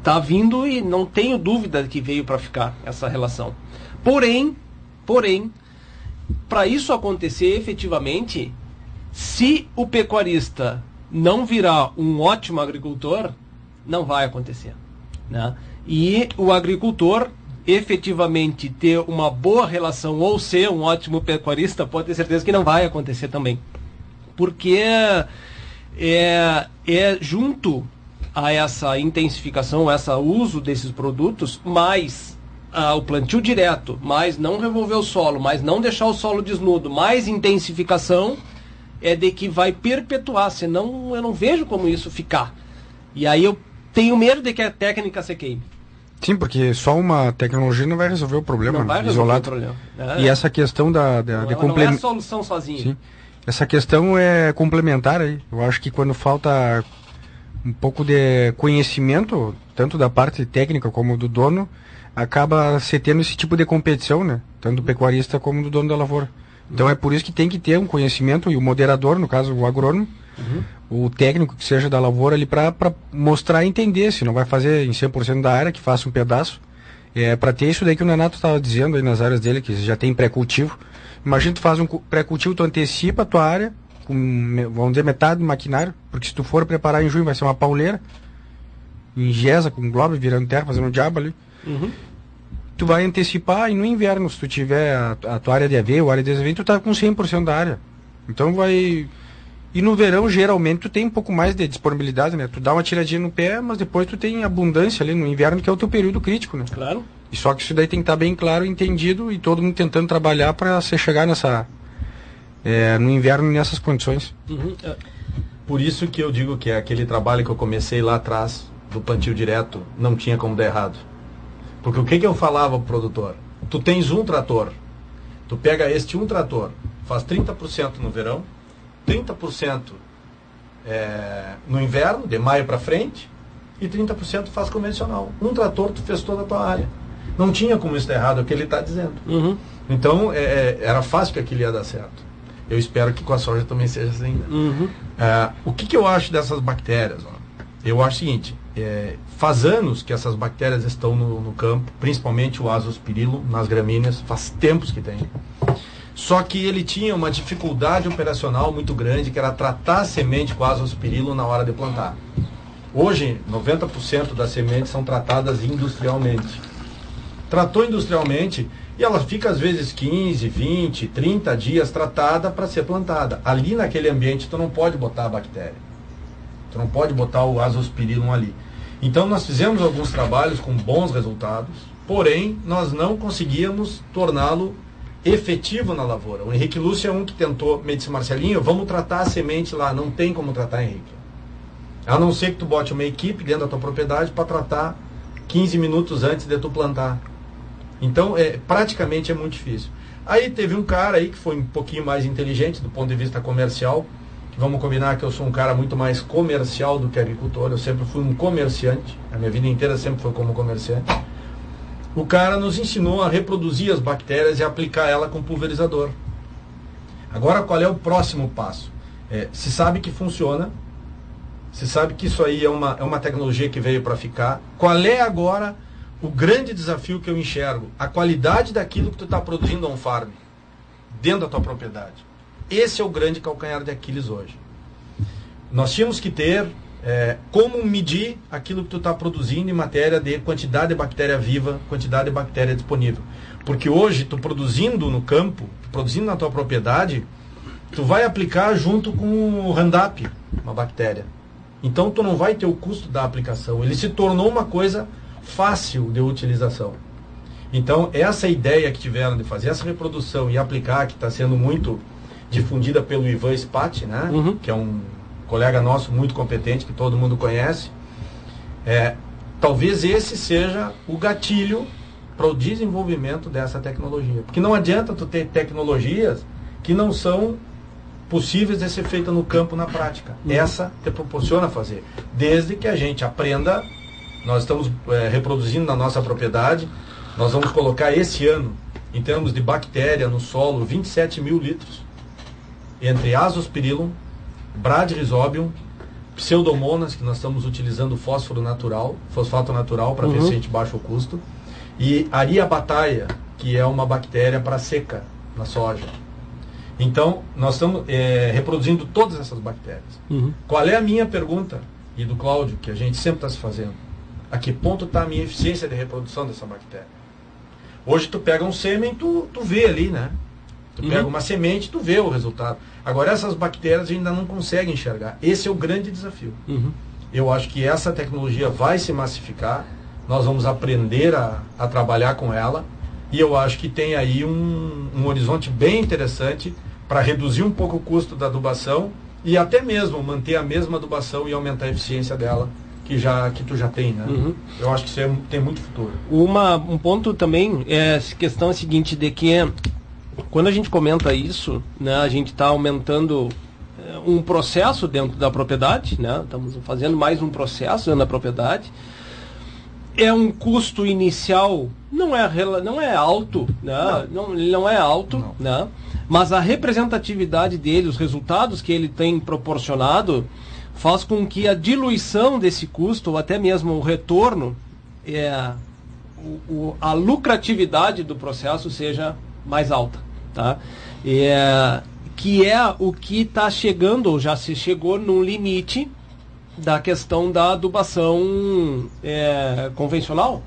tá vindo e não tenho dúvida que veio para ficar essa relação. Porém, porém, para isso acontecer efetivamente, se o pecuarista não virar um ótimo agricultor, não vai acontecer. Né? E o agricultor efetivamente ter uma boa relação ou ser um ótimo pecuarista, pode ter certeza que não vai acontecer também. Porque é, é junto a essa intensificação, essa uso desses produtos, mais ah, o plantio direto, mais não revolver o solo, mais não deixar o solo desnudo, mais intensificação, é de que vai perpetuar, senão eu não vejo como isso ficar. E aí eu tenho medo de que a técnica se queime. Sim, porque só uma tecnologia não vai resolver o problema, Não vai resolver isolado. o problema. É. E essa questão da, da de Ela não é a solução sozinha. Sim. Essa questão é complementar aí. Eu acho que quando falta um pouco de conhecimento, tanto da parte técnica como do dono, acaba se tendo esse tipo de competição, né? Tanto do pecuarista como do dono da lavoura. Então é por isso que tem que ter um conhecimento e o moderador, no caso o agrônomo, o técnico que seja da lavoura ali para mostrar e entender, se não vai fazer em 100% da área, que faça um pedaço. É, para ter isso daí que o Renato estava dizendo aí nas áreas dele, que já tem pré-cultivo. Imagina tu faz um cu- pré-cultivo, tu antecipa a tua área, com, vamos dizer, metade do maquinário, porque se tu for preparar em junho vai ser uma pauleira, engesa com globo, virando terra, fazendo um diabo ali. Uhum. Tu vai antecipar e no inverno, se tu tiver a, a tua área de aveia ou área de desenvolvimento, tu tá com 100% da área. Então vai... E no verão, geralmente, tu tem um pouco mais de disponibilidade, né? Tu dá uma tiradinha no pé, mas depois tu tem abundância ali no inverno, que é o teu período crítico, né? Claro. E só que isso daí tem que estar bem claro, entendido e todo mundo tentando trabalhar para você chegar nessa é, no inverno nessas condições. Uhum. É, Por isso que eu digo que é aquele trabalho que eu comecei lá atrás, do plantio direto, não tinha como dar errado. Porque o que, que eu falava pro produtor? Tu tens um trator, tu pega este um trator, faz 30% no verão, 30% é, no inverno, de maio para frente, e 30% faz convencional. Um trator, tu fez toda a tua área. Não tinha como isso dar errado, é o que ele está dizendo. Uhum. Então, é, é, era fácil que aquilo ia dar certo. Eu espero que com a soja também seja assim. né? Uhum. É, o que, que eu acho dessas bactérias? ó? Eu acho o seguinte, é, faz anos que essas bactérias estão no, no campo, principalmente o azospirilo nas gramíneas, faz tempos que tem. Só que ele tinha uma dificuldade operacional muito grande, que era tratar a semente com azospirilo na hora de plantar. Hoje, 90% das sementes são tratadas industrialmente. Tratou industrialmente e ela fica às vezes 15, 20, 30 dias tratada para ser plantada. Ali naquele ambiente tu não pode botar a bactéria. Tu não pode botar o azospirillum ali. Então nós fizemos alguns trabalhos com bons resultados, porém nós não conseguíamos torná-lo efetivo na lavoura. O Henrique Lúcio é um que tentou, me disse, Marcelinho, vamos tratar a semente lá. Não tem como tratar, Henrique. A não ser que tu bote uma equipe dentro da tua propriedade para tratar 15 minutos antes de tu plantar. Então, é, praticamente é muito difícil. Aí teve um cara aí que foi um pouquinho mais inteligente do ponto de vista comercial. Vamos combinar que eu sou um cara muito mais comercial do que agricultor. Eu sempre fui um comerciante. A minha vida inteira sempre foi como comerciante. O cara nos ensinou a reproduzir as bactérias e aplicar ela com pulverizador. Agora, qual é o próximo passo? É, se sabe que funciona, se sabe que isso aí é uma, é uma tecnologia que veio para ficar. Qual é agora o grande desafio que eu enxergo? A qualidade daquilo que tu está produzindo on farm, dentro da tua propriedade. Esse é o grande calcanhar de Aquiles hoje. Nós tínhamos que ter é, como medir aquilo que tu está produzindo em matéria de quantidade de bactéria viva, quantidade de bactéria disponível. Porque hoje, tu produzindo no campo, produzindo na tua propriedade, tu vai aplicar junto com o Roundup, uma bactéria. Então tu não vai ter o custo da aplicação. Ele se tornou uma coisa fácil de utilização. Então essa ideia que tiveram de fazer essa reprodução e aplicar, que está sendo muito difundida pelo Ivan Spati, né? Uhum. que é um colega nosso muito competente, que todo mundo conhece, é, talvez esse seja o gatilho para o desenvolvimento dessa tecnologia. Porque não adianta tu ter tecnologias que não são possíveis de ser feita no campo na prática. Essa te proporciona fazer. Desde que a gente aprenda, nós estamos eh, reproduzindo na nossa propriedade, nós vamos colocar esse ano, em termos de bactéria no solo, 27 mil litros, entre azospirillum, bradyrhizobium, pseudomonas, que nós estamos utilizando fósforo natural, fosfato natural, para ver Uhum. se a gente baixa o custo, e ariabataia, que é uma bactéria para seca na soja. Então, nós estamos eh, reproduzindo todas essas bactérias. Uhum. Qual é a minha pergunta, e do Cláudio, que a gente sempre está se fazendo? A que ponto está a minha eficiência de reprodução dessa bactéria? Hoje tu pega um sêmen, tu, tu vê ali, né? Tu Uhum. pega uma semente, tu vê o resultado. Agora, essas bactérias a gente ainda não consegue enxergar. Esse é o grande desafio. Uhum. Eu acho que essa tecnologia vai se massificar, nós vamos aprender a, a trabalhar com ela, e eu acho que tem aí um, um horizonte bem interessante para reduzir um pouco o custo da adubação e até mesmo manter a mesma adubação e aumentar a eficiência dela que já que tu já tem, né? Uhum. Eu acho que isso é- tem muito futuro. Uma, um ponto também é a questão seguinte de que quando a gente comenta isso, né, a gente está aumentando eh, um processo dentro da propriedade, né? Estamos fazendo mais um processo dentro da propriedade. É um custo inicial não é não é alto, né? Não, ele não é alto, né? Mas a representatividade dele, os resultados que ele tem proporcionado, faz com que a diluição desse custo ou até mesmo o retorno é, o- o- a lucratividade do processo seja mais alta, tá? É, que é o que está chegando, ou já se chegou num limite da questão da adubação é, convencional,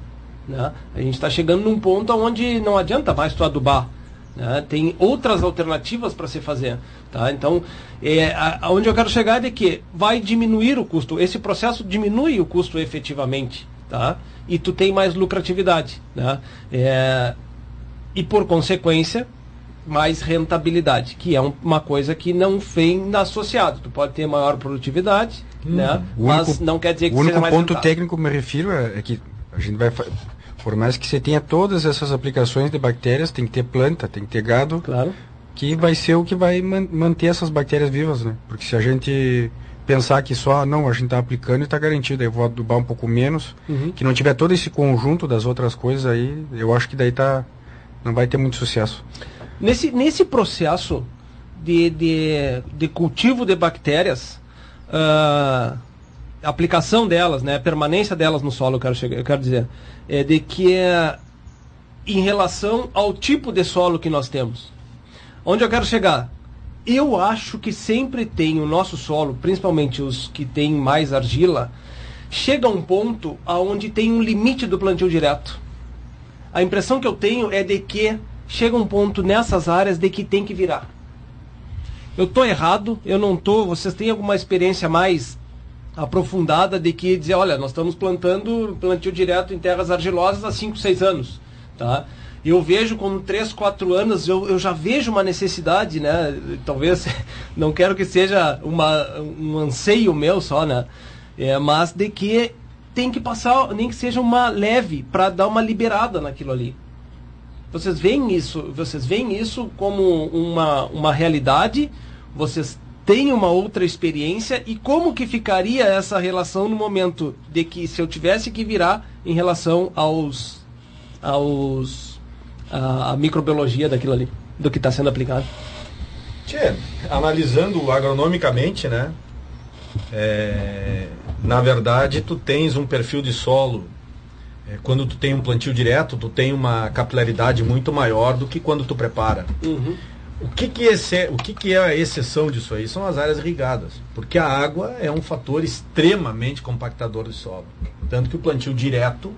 né? A gente está chegando num ponto onde não adianta mais tu adubar, né? Tem outras alternativas para se fazer, tá? Então, é, aonde eu quero chegar é que vai diminuir o custo. Esse processo diminui o custo efetivamente, tá? E tu tem mais lucratividade, né? É, e por consequência mais rentabilidade, que é um- uma coisa que não vem associado. Tu pode ter maior produtividade, né? O Mas único- não quer dizer que o único seja mais ponto técnico que me refiro é, é que a gente vai Por mais que você tenha todas essas aplicações de bactérias, tem que ter planta, tem que ter gado. Claro. Que vai ser o que vai man manter essas bactérias vivas, né? Porque se a gente pensar que só, não, a gente está aplicando e está garantido, aí eu vou adubar um pouco menos, Uhum. que não tiver todo esse conjunto das outras coisas aí, eu acho que daí tá, não vai ter muito sucesso. Nesse, nesse processo de, de, de cultivo de bactérias, ah, aplicação delas, né, permanência delas no solo, eu quero, chegar, eu quero dizer, é de que é em relação ao tipo de solo que nós temos. Onde eu quero chegar? Eu acho que sempre tem o nosso solo, principalmente os que têm mais argila, chega a um ponto aonde tem um limite do plantio direto. A impressão que eu tenho é de que chega um ponto nessas áreas de que tem que virar. Eu tô errado, eu não tô. Vocês têm alguma experiência mais aprofundada de que dizer, olha, nós estamos plantando plantio direto em terras argilosas há 5, 6 anos, tá? Eu vejo com 3, 4 anos, eu, eu já vejo uma necessidade, né? Talvez, não quero que seja uma, um anseio meu só, né? É, mas de que tem que passar, nem que seja uma leve, para dar uma liberada naquilo ali. Vocês veem isso, vocês veem isso como uma, uma realidade? Vocês têm uma outra experiência e como que ficaria essa relação no momento de que se eu tivesse que virar em relação aos aos a, a microbiologia daquilo ali, do que está sendo aplicado? Tchê, analisando agronomicamente, né? é, na verdade, tu tens um perfil de solo. É, quando tu tem um plantio direto, tu tem uma capilaridade muito maior do que quando tu prepara. O que que, esse, o que que é a exceção disso aí? São as áreas irrigadas. Porque a água é um fator extremamente compactador do solo. Tanto que o plantio direto,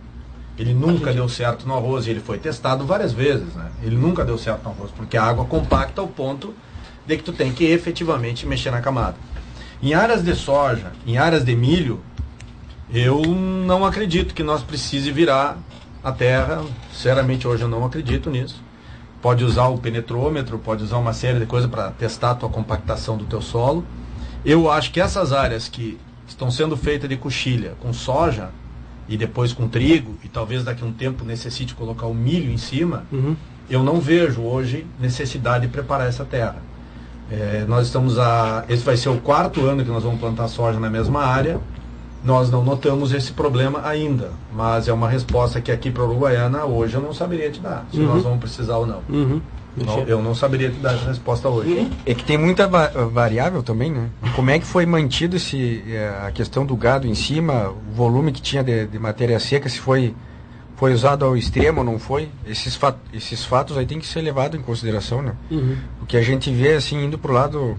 ele nunca deu certo no arroz. E ele foi testado várias vezes, né? Ele nunca deu certo no arroz. Porque a água compacta ao ponto de que tu tem que efetivamente mexer na camada. Em áreas de soja, em áreas de milho, eu não acredito que nós precise virar a terra. Sinceramente, hoje eu não acredito nisso. Pode usar o penetrômetro, pode usar uma série de coisas para testar a tua compactação do teu solo. Eu acho que essas áreas que estão sendo feitas de coxilha com soja e depois com trigo, e talvez daqui a um tempo necessite colocar o milho em cima, eu não vejo hoje necessidade de preparar essa terra. É, nós estamos a. Esse vai ser o quarto ano que nós vamos plantar soja na mesma área. Nós não notamos esse problema ainda, mas é uma resposta que aqui para a Uruguaiana hoje eu não saberia te dar, se Uhum. nós vamos precisar ou não. Uhum. Não, eu não saberia te dar essa resposta hoje. É que tem muita va- variável também, né? Como é que foi mantido esse, eh, a questão do gado em cima, o volume que tinha de, de matéria seca, se foi, foi usado ao extremo ou não foi? Esses, fa esses fatos aí tem que ser levado em consideração, né? Uhum. O que a gente vê, assim, indo pro lado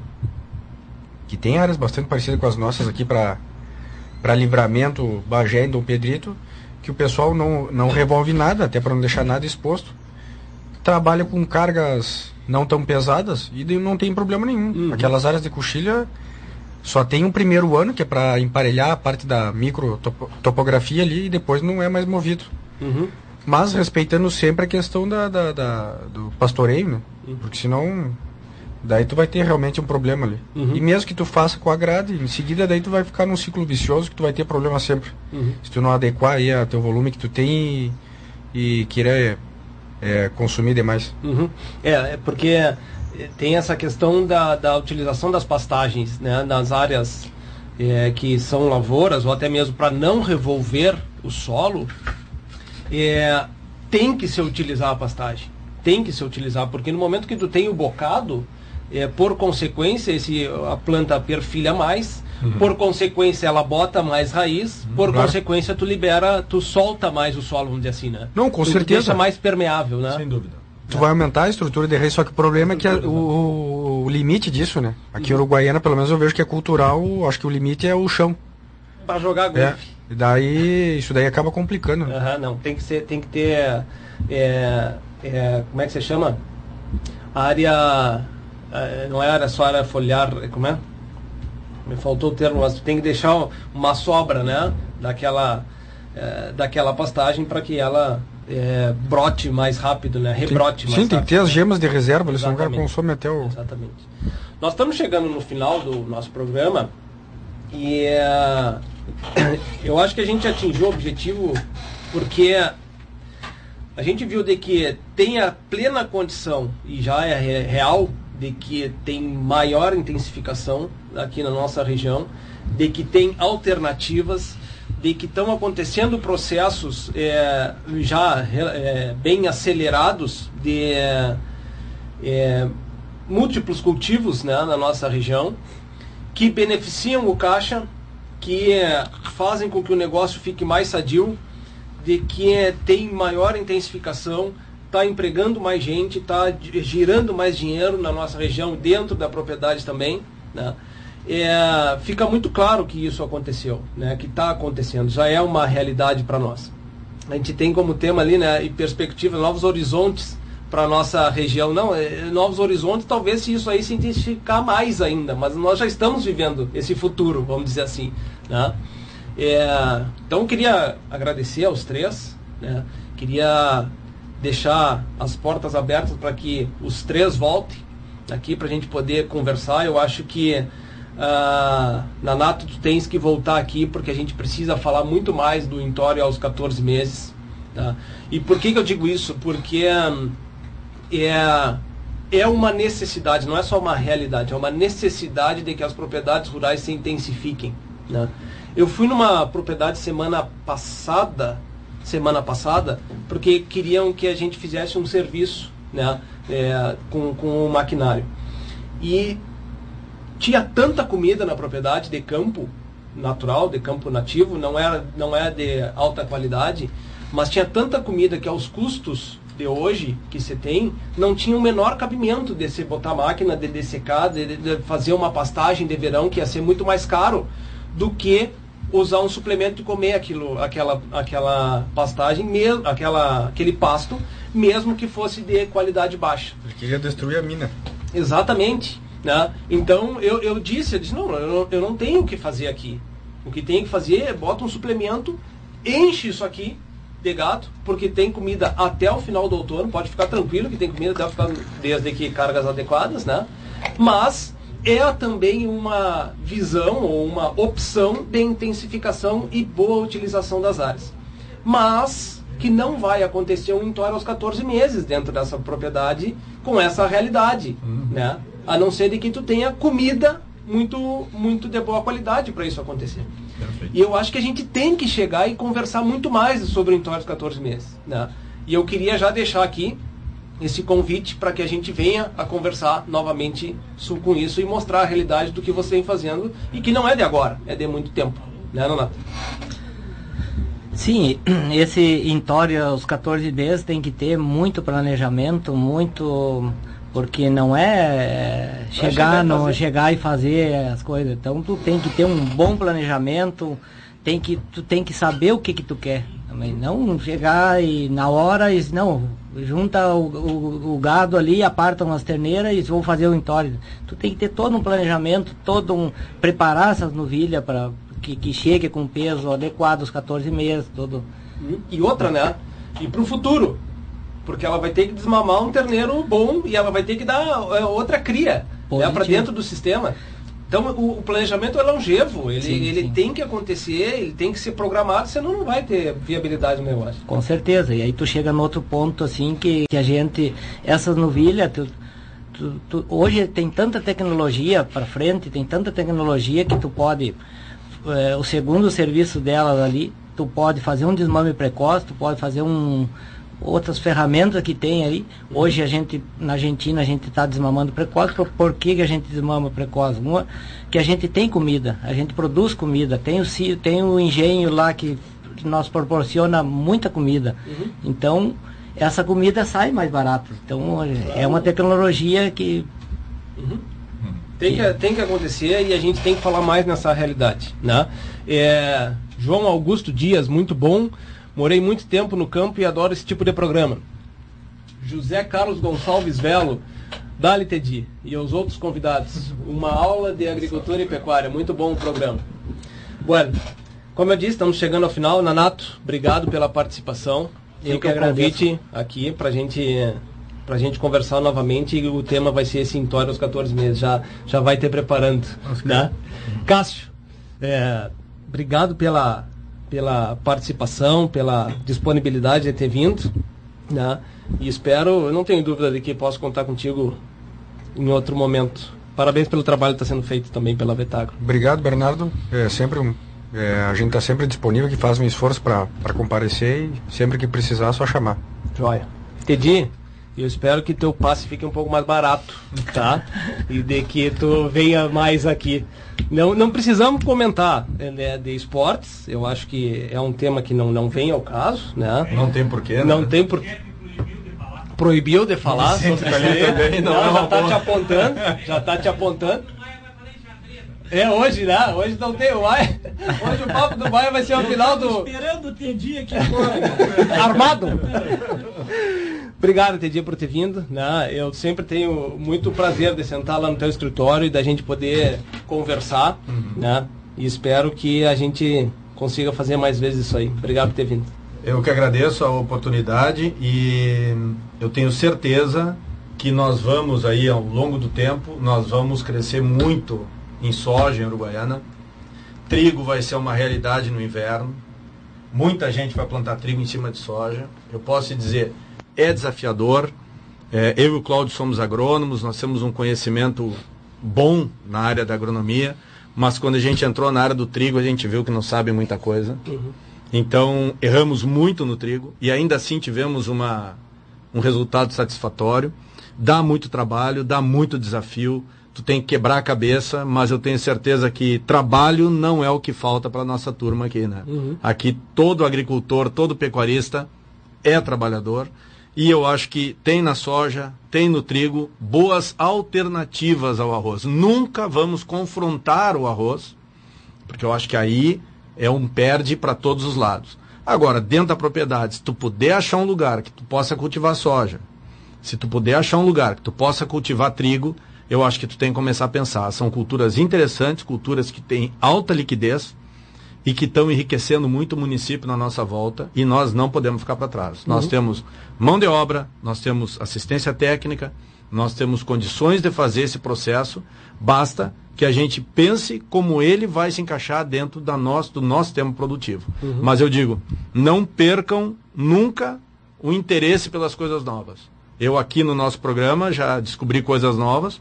que tem áreas bastante parecidas com as nossas aqui para para livramento, Bagé e Dom Pedrito, que o pessoal não, não revolve nada, até para não deixar nada exposto. Trabalha com cargas não tão pesadas e não tem problema nenhum. Aquelas áreas de coxilha só tem um primeiro ano, que é para emparelhar a parte da micro topo- topografia ali, e depois não é mais movido. Uhum. Mas respeitando sempre a questão da, da- da- do pastoreio, né? Porque senão daí tu vai ter realmente um problema ali. Uhum. E mesmo que tu faça com a grade, em seguida daí tu vai ficar num ciclo vicioso que tu vai ter problema sempre. Uhum. Se tu não adequar aí a teu volume que tu tem e, e querer é, consumir demais. Uhum. É, é porque eh, tem essa questão da, da utilização das pastagens né, nas áreas eh, que são lavouras, ou até mesmo para não revolver o solo, eh, tem que se utilizar a pastagem. Tem que se utilizar, porque no momento que tu tem o bocado, eh, por consequência, esse, a planta perfilha mais, por consequência ela bota mais raiz, por Claro. consequência tu libera, tu solta mais o solo, vamos dizer assim, né? Não, com Tu certeza. Deixa mais permeável, né? Sem dúvida. Tu vai aumentar a estrutura de raiz, só que o problema é que a- o, o limite disso, né? Aqui em Uruguaiana, pelo menos eu vejo que é cultural, acho que o limite é o chão. Pra jogar golfe. É. E daí, isso daí acaba complicando. né? Aham, não, tem que ser, tem que ter, é, é, como é que você chama? Área, é, não é área só área foliar, é, como é? Me faltou o termo, mas tem que deixar uma sobra, né? Daquela, é, daquela pastagem para que ela é, brote mais rápido, né? Rebrote mais Sim, tem que ter rápido. as gemas de reserva, ali, senão o cara Exatamente. consome até o. Exatamente. Nós estamos chegando no final do nosso programa e é, eu acho que a gente atingiu o objetivo porque a gente viu de que tem a plena condição e já é re- real de que tem maior intensificação aqui na nossa região, de que tem alternativas, de que estão acontecendo processos é, já é, bem acelerados de é, múltiplos cultivos né, na nossa região que beneficiam o caixa, que fazem com que o negócio fique mais sadio, de que tem maior intensificação, está empregando mais gente, está girando mais dinheiro na nossa região, dentro da propriedade também. Né? É, fica muito claro que isso aconteceu, né? que está acontecendo, já é uma realidade para nós. A gente tem como tema ali, né, e perspectiva, novos horizontes para nossa região. Não, é, novos horizontes, talvez se isso aí se intensificar mais ainda, mas nós já estamos vivendo esse futuro, vamos dizer assim. Né? É, então, queria agradecer aos três, né? queria deixar as portas abertas para que os três voltem aqui para a gente poder conversar. Eu acho que ah, na Nato tu tens que voltar aqui porque a gente precisa falar muito mais do Intório aos 14 meses. Tá? E por que, que eu digo isso? Porque hum, é, é uma necessidade, não é só uma realidade, é uma necessidade de que as propriedades rurais se intensifiquem. Né? Eu fui numa propriedade semana passada, semana passada, porque queriam que a gente fizesse um serviço né, é, com, com o maquinário. E tinha tanta comida na propriedade de campo natural, de campo nativo, não era não é de alta qualidade, mas tinha tanta comida que aos custos de hoje que se tem, não tinha o menor cabimento de se botar máquina, de dessecar, de, de fazer uma pastagem de verão que ia ser muito mais caro do que usar um suplemento e comer aquilo, aquela, aquela pastagem, mesmo, aquela, aquele pasto, mesmo que fosse de qualidade baixa. Ele queria destruir a mina. Exatamente. Né? Então eu, eu disse, eu disse, não, eu não, eu não tenho o que fazer aqui. O que tem que fazer é bota um suplemento, enche isso aqui de gato, porque tem comida até o final do outono, pode ficar tranquilo que tem comida até o final, desde que cargas adequadas, né? Mas é também uma visão ou uma opção de intensificação e boa utilização das áreas. Mas que não vai acontecer um entorno aos 14 meses dentro dessa propriedade com essa realidade, né? A não ser de que tu tenha comida muito muito de boa qualidade para isso acontecer. E eu acho que a gente tem que chegar e conversar muito mais sobre o entorno aos 14 meses, né? E eu queria já deixar aqui esse convite para que a gente venha a conversar novamente com isso e mostrar a realidade do que você vem fazendo e que não é de agora, é de muito tempo, né, Nonato? Sim, esse Intório aos 14 meses tem que ter muito planejamento, muito. Porque não é chegar chegar, e no, fazer. chegar e fazer as coisas. Então tu tem que ter um bom planejamento, tem que, tu tem que saber o que, que tu quer. Também não chegar e na hora e não, junta o, o, o gado ali, apartam as terneiras e vou fazer o entório. Tu tem que ter todo um planejamento, todo um. preparar essas novilhas para que, que chegue com peso adequado aos 14 meses, todo. E outra, né? E para o futuro. Porque ela vai ter que desmamar um terneiro bom e ela vai ter que dar é, outra cria né, para dentro do sistema. Então o, o planejamento é longevo, ele, Sim, ele sim. tem que acontecer, ele tem que ser programado, senão não vai ter viabilidade no negócio. Com certeza. E aí tu chega no outro ponto assim que, que a gente. Essas novilhas, tu, tu- tu- hoje tem tanta tecnologia para frente, tem tanta tecnologia que tu pode. eh, o segundo serviço delas ali, tu pode fazer um desmame precoce, tu pode fazer um outras ferramentas que tem aí. Hoje a gente, na Argentina, a gente está desmamando precoce. Por, por que, que a gente desmama precoce? Uma, que a gente tem comida, a gente produz comida, tem o, tem o engenho lá que, que nos proporciona muita comida. Então, essa comida sai mais barata. Então, é uma tecnologia que Tem que, tem que acontecer e a gente tem que falar mais nessa realidade. Né? É, João Augusto Dias, muito bom. Morei muito tempo no campo e adoro esse tipo de programa. José Carlos Gonçalves Velo, Dali Tedi, e aos outros convidados. Uma aula de agricultura e pecuária. Muito bom o programa. Bueno, como eu disse, estamos chegando ao final. Nanato, obrigado pela participação. Eu Fica que o agradeço. convite aqui para gente pra gente conversar novamente e o tema vai ser esse Intório aos 14 meses. Já, já vai ter preparando. Né? Cássio, é, obrigado pela, pela participação, pela disponibilidade de ter vindo. Né? E espero, eu não tenho dúvida de que posso contar contigo em outro momento. Parabéns pelo trabalho que está sendo feito também pela Vetago. Obrigado, Bernardo. É sempre um, é, a gente está sempre disponível, que faz um esforço para comparecer e sempre que precisar é só chamar. Joia. Tedi, eu espero que teu passe fique um pouco mais barato, tá? e de que tu venha mais aqui. Não, não precisamos comentar né, de esportes, eu acho que é um tema que não, não vem ao caso, né? Não tem porquê, né? Não tem porquê proibiu de falar sobre isso aí. Também, não, não, já tá te apontando, já tá te apontando. É hoje, né? Hoje não tem o Maia. Hoje o papo do Maia vai ser o final do. Esperando o Tedi aqui agora. Armado! Obrigado, Tedi, por ter vindo. Né? Eu sempre tenho muito prazer de sentar lá no teu escritório e da gente poder conversar. Uhum. Né? E espero que a gente consiga fazer mais vezes isso aí. Obrigado por ter vindo. Eu que agradeço a oportunidade e eu tenho certeza que nós vamos aí ao longo do tempo, nós vamos crescer muito em soja em Uruguaiana. Trigo vai ser uma realidade no inverno. Muita gente vai plantar trigo em cima de soja. Eu posso dizer, é desafiador. É, eu e o Cláudio somos agrônomos, nós temos um conhecimento bom na área da agronomia, mas quando a gente entrou na área do trigo, a gente viu que não sabe muita coisa. Uhum. Então, erramos muito no trigo e ainda assim tivemos uma, um resultado satisfatório. Dá muito trabalho, dá muito desafio, tu tem que quebrar a cabeça, mas eu tenho certeza que trabalho não é o que falta para nossa turma aqui, né? Uhum. Aqui todo agricultor, todo pecuarista é trabalhador e eu acho que tem na soja, tem no trigo boas alternativas ao arroz. Nunca vamos confrontar o arroz, porque eu acho que aí é um perde para todos os lados. Agora, dentro da propriedade, se tu puder achar um lugar que tu possa cultivar soja, se tu puder achar um lugar que tu possa cultivar trigo, eu acho que tu tem que começar a pensar. São culturas interessantes, culturas que têm alta liquidez e que estão enriquecendo muito o município na nossa volta e nós não podemos ficar para trás. Uhum. Nós temos mão de obra, nós temos assistência técnica, nós temos condições de fazer esse processo, basta que a gente pense como ele vai se encaixar dentro da nosso, do nosso sistema produtivo. Uhum. Mas eu digo, não percam nunca o interesse pelas coisas novas. Eu aqui no nosso programa já descobri coisas novas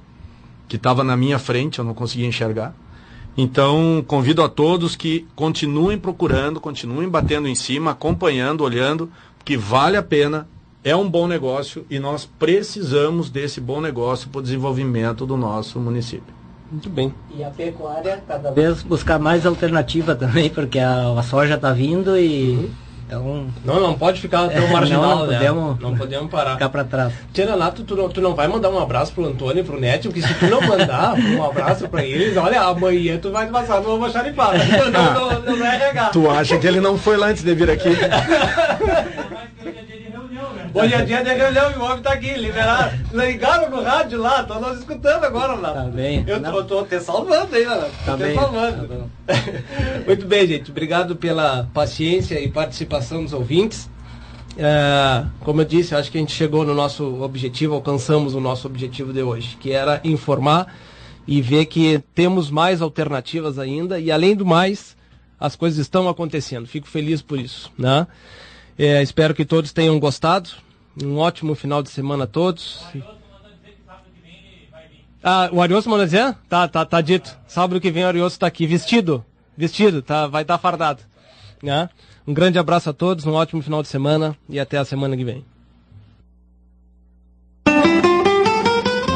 que estava na minha frente, eu não conseguia enxergar. Então, convido a todos que continuem procurando, continuem batendo em cima, acompanhando, olhando, que vale a pena, é um bom negócio e nós precisamos desse bom negócio para o desenvolvimento do nosso município. Muito bem. E a pecuária cada vez buscar mais alternativa também, porque a, a soja está vindo e. Uhum. Então, não, não pode ficar tão marginal, não, não né? Podemos, não podemos parar. Ficar para trás. Tia Nato, tu não, tu não vai mandar um abraço pro Antônio e pro Neto, porque se tu não mandar um abraço para eles, olha, amanhã tu vai passar numa xaripada. Não, não, não, não vai regar. Tu acha que ele não foi lá antes de vir aqui? Hoje é dia de reunião e o homem tá aqui, liberado. Ligaram no rádio lá, estão nós escutando agora lá. Tá bem. Eu tô, tô te salvando aí, né? Tá bem. salvando. Tá Muito bem, gente. Obrigado pela paciência e participação dos ouvintes. É, como eu disse, acho que a gente chegou no nosso objetivo, alcançamos o nosso objetivo de hoje, que era informar e ver que temos mais alternativas ainda e além do mais, as coisas estão acontecendo. Fico feliz por isso, né? É, espero que todos tenham gostado. Um ótimo final de semana a todos. Ah, o Arioso mandou dizer? Tá, tá, tá dito. Sábado que vem o Arioso está aqui vestido. Vestido, tá, vai estar tá fardado. Né? Um grande abraço a todos, um ótimo final de semana e até a semana que vem.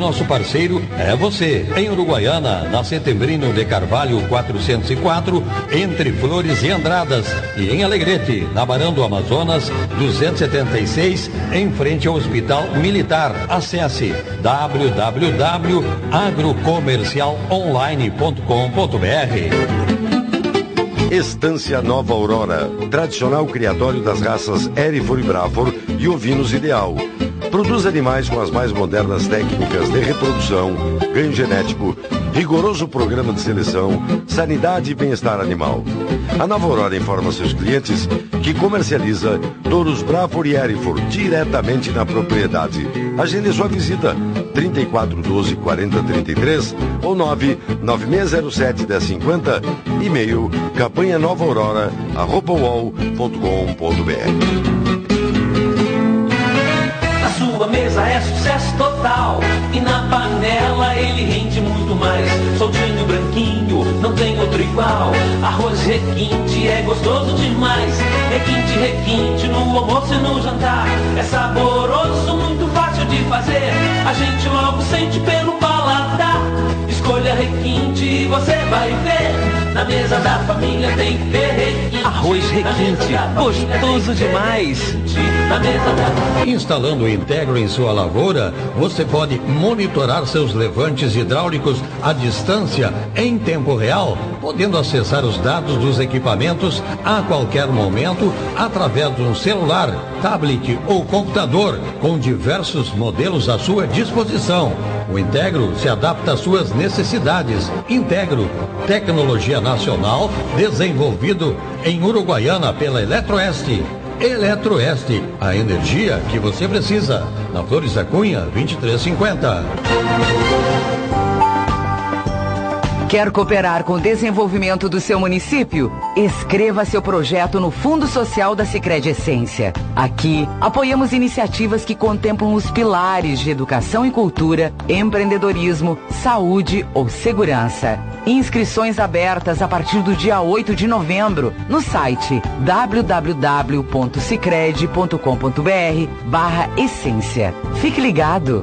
nosso parceiro é você. Em Uruguaiana, na Setembrino de Carvalho 404, entre Flores e Andradas. E em Alegrete, na Barão do Amazonas 276, em frente ao Hospital Militar. Acesse www.agrocomercialonline.com.br. Estância Nova Aurora, tradicional criatório das raças Erifor e Brafor e ovinos ideal. Produz animais com as mais modernas técnicas de reprodução, ganho genético, rigoroso programa de seleção, sanidade e bem-estar animal. A Nova Aurora informa seus clientes que comercializa touros Brafor e Erifor diretamente na propriedade. Agende sua visita 34 12 40 33 ou 9 9607 1050 e-mail campanha nova aurora arroba sua total. E na panela ele rende muito mais. Soltinho, branquinho, não tem outro igual. Arroz requinte é gostoso demais. Requinte, requinte no almoço e no jantar. É saboroso, muito fácil de fazer. A gente logo sente pelo paladar. Escolha requinte e você vai ver. Na mesa da família tem que ter requinte. Arroz requinte, gostoso demais. Instalando o Integro em sua lavoura, você pode monitorar seus levantes hidráulicos à distância em tempo real, podendo acessar os dados dos equipamentos a qualquer momento através de um celular, tablet ou computador, com diversos modelos à sua disposição. O Integro se adapta às suas necessidades. Integro, tecnologia nacional desenvolvido em Uruguaiana pela Eletroeste. Eletroeste, a energia que você precisa. Na Flores da Cunha, 2350. Quer cooperar com o desenvolvimento do seu município? Escreva seu projeto no Fundo Social da Sicredi Essência. Aqui, apoiamos iniciativas que contemplam os pilares de educação e cultura, empreendedorismo, saúde ou segurança. Inscrições abertas a partir do dia 8 de novembro no site www.sicredi.com.br barra essência. Fique ligado!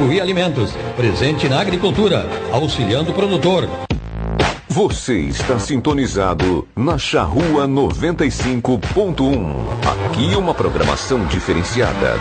Moí Alimentos, presente na agricultura, auxiliando o produtor. Você está sintonizado na Charrua 95.1. Aqui uma programação diferenciada.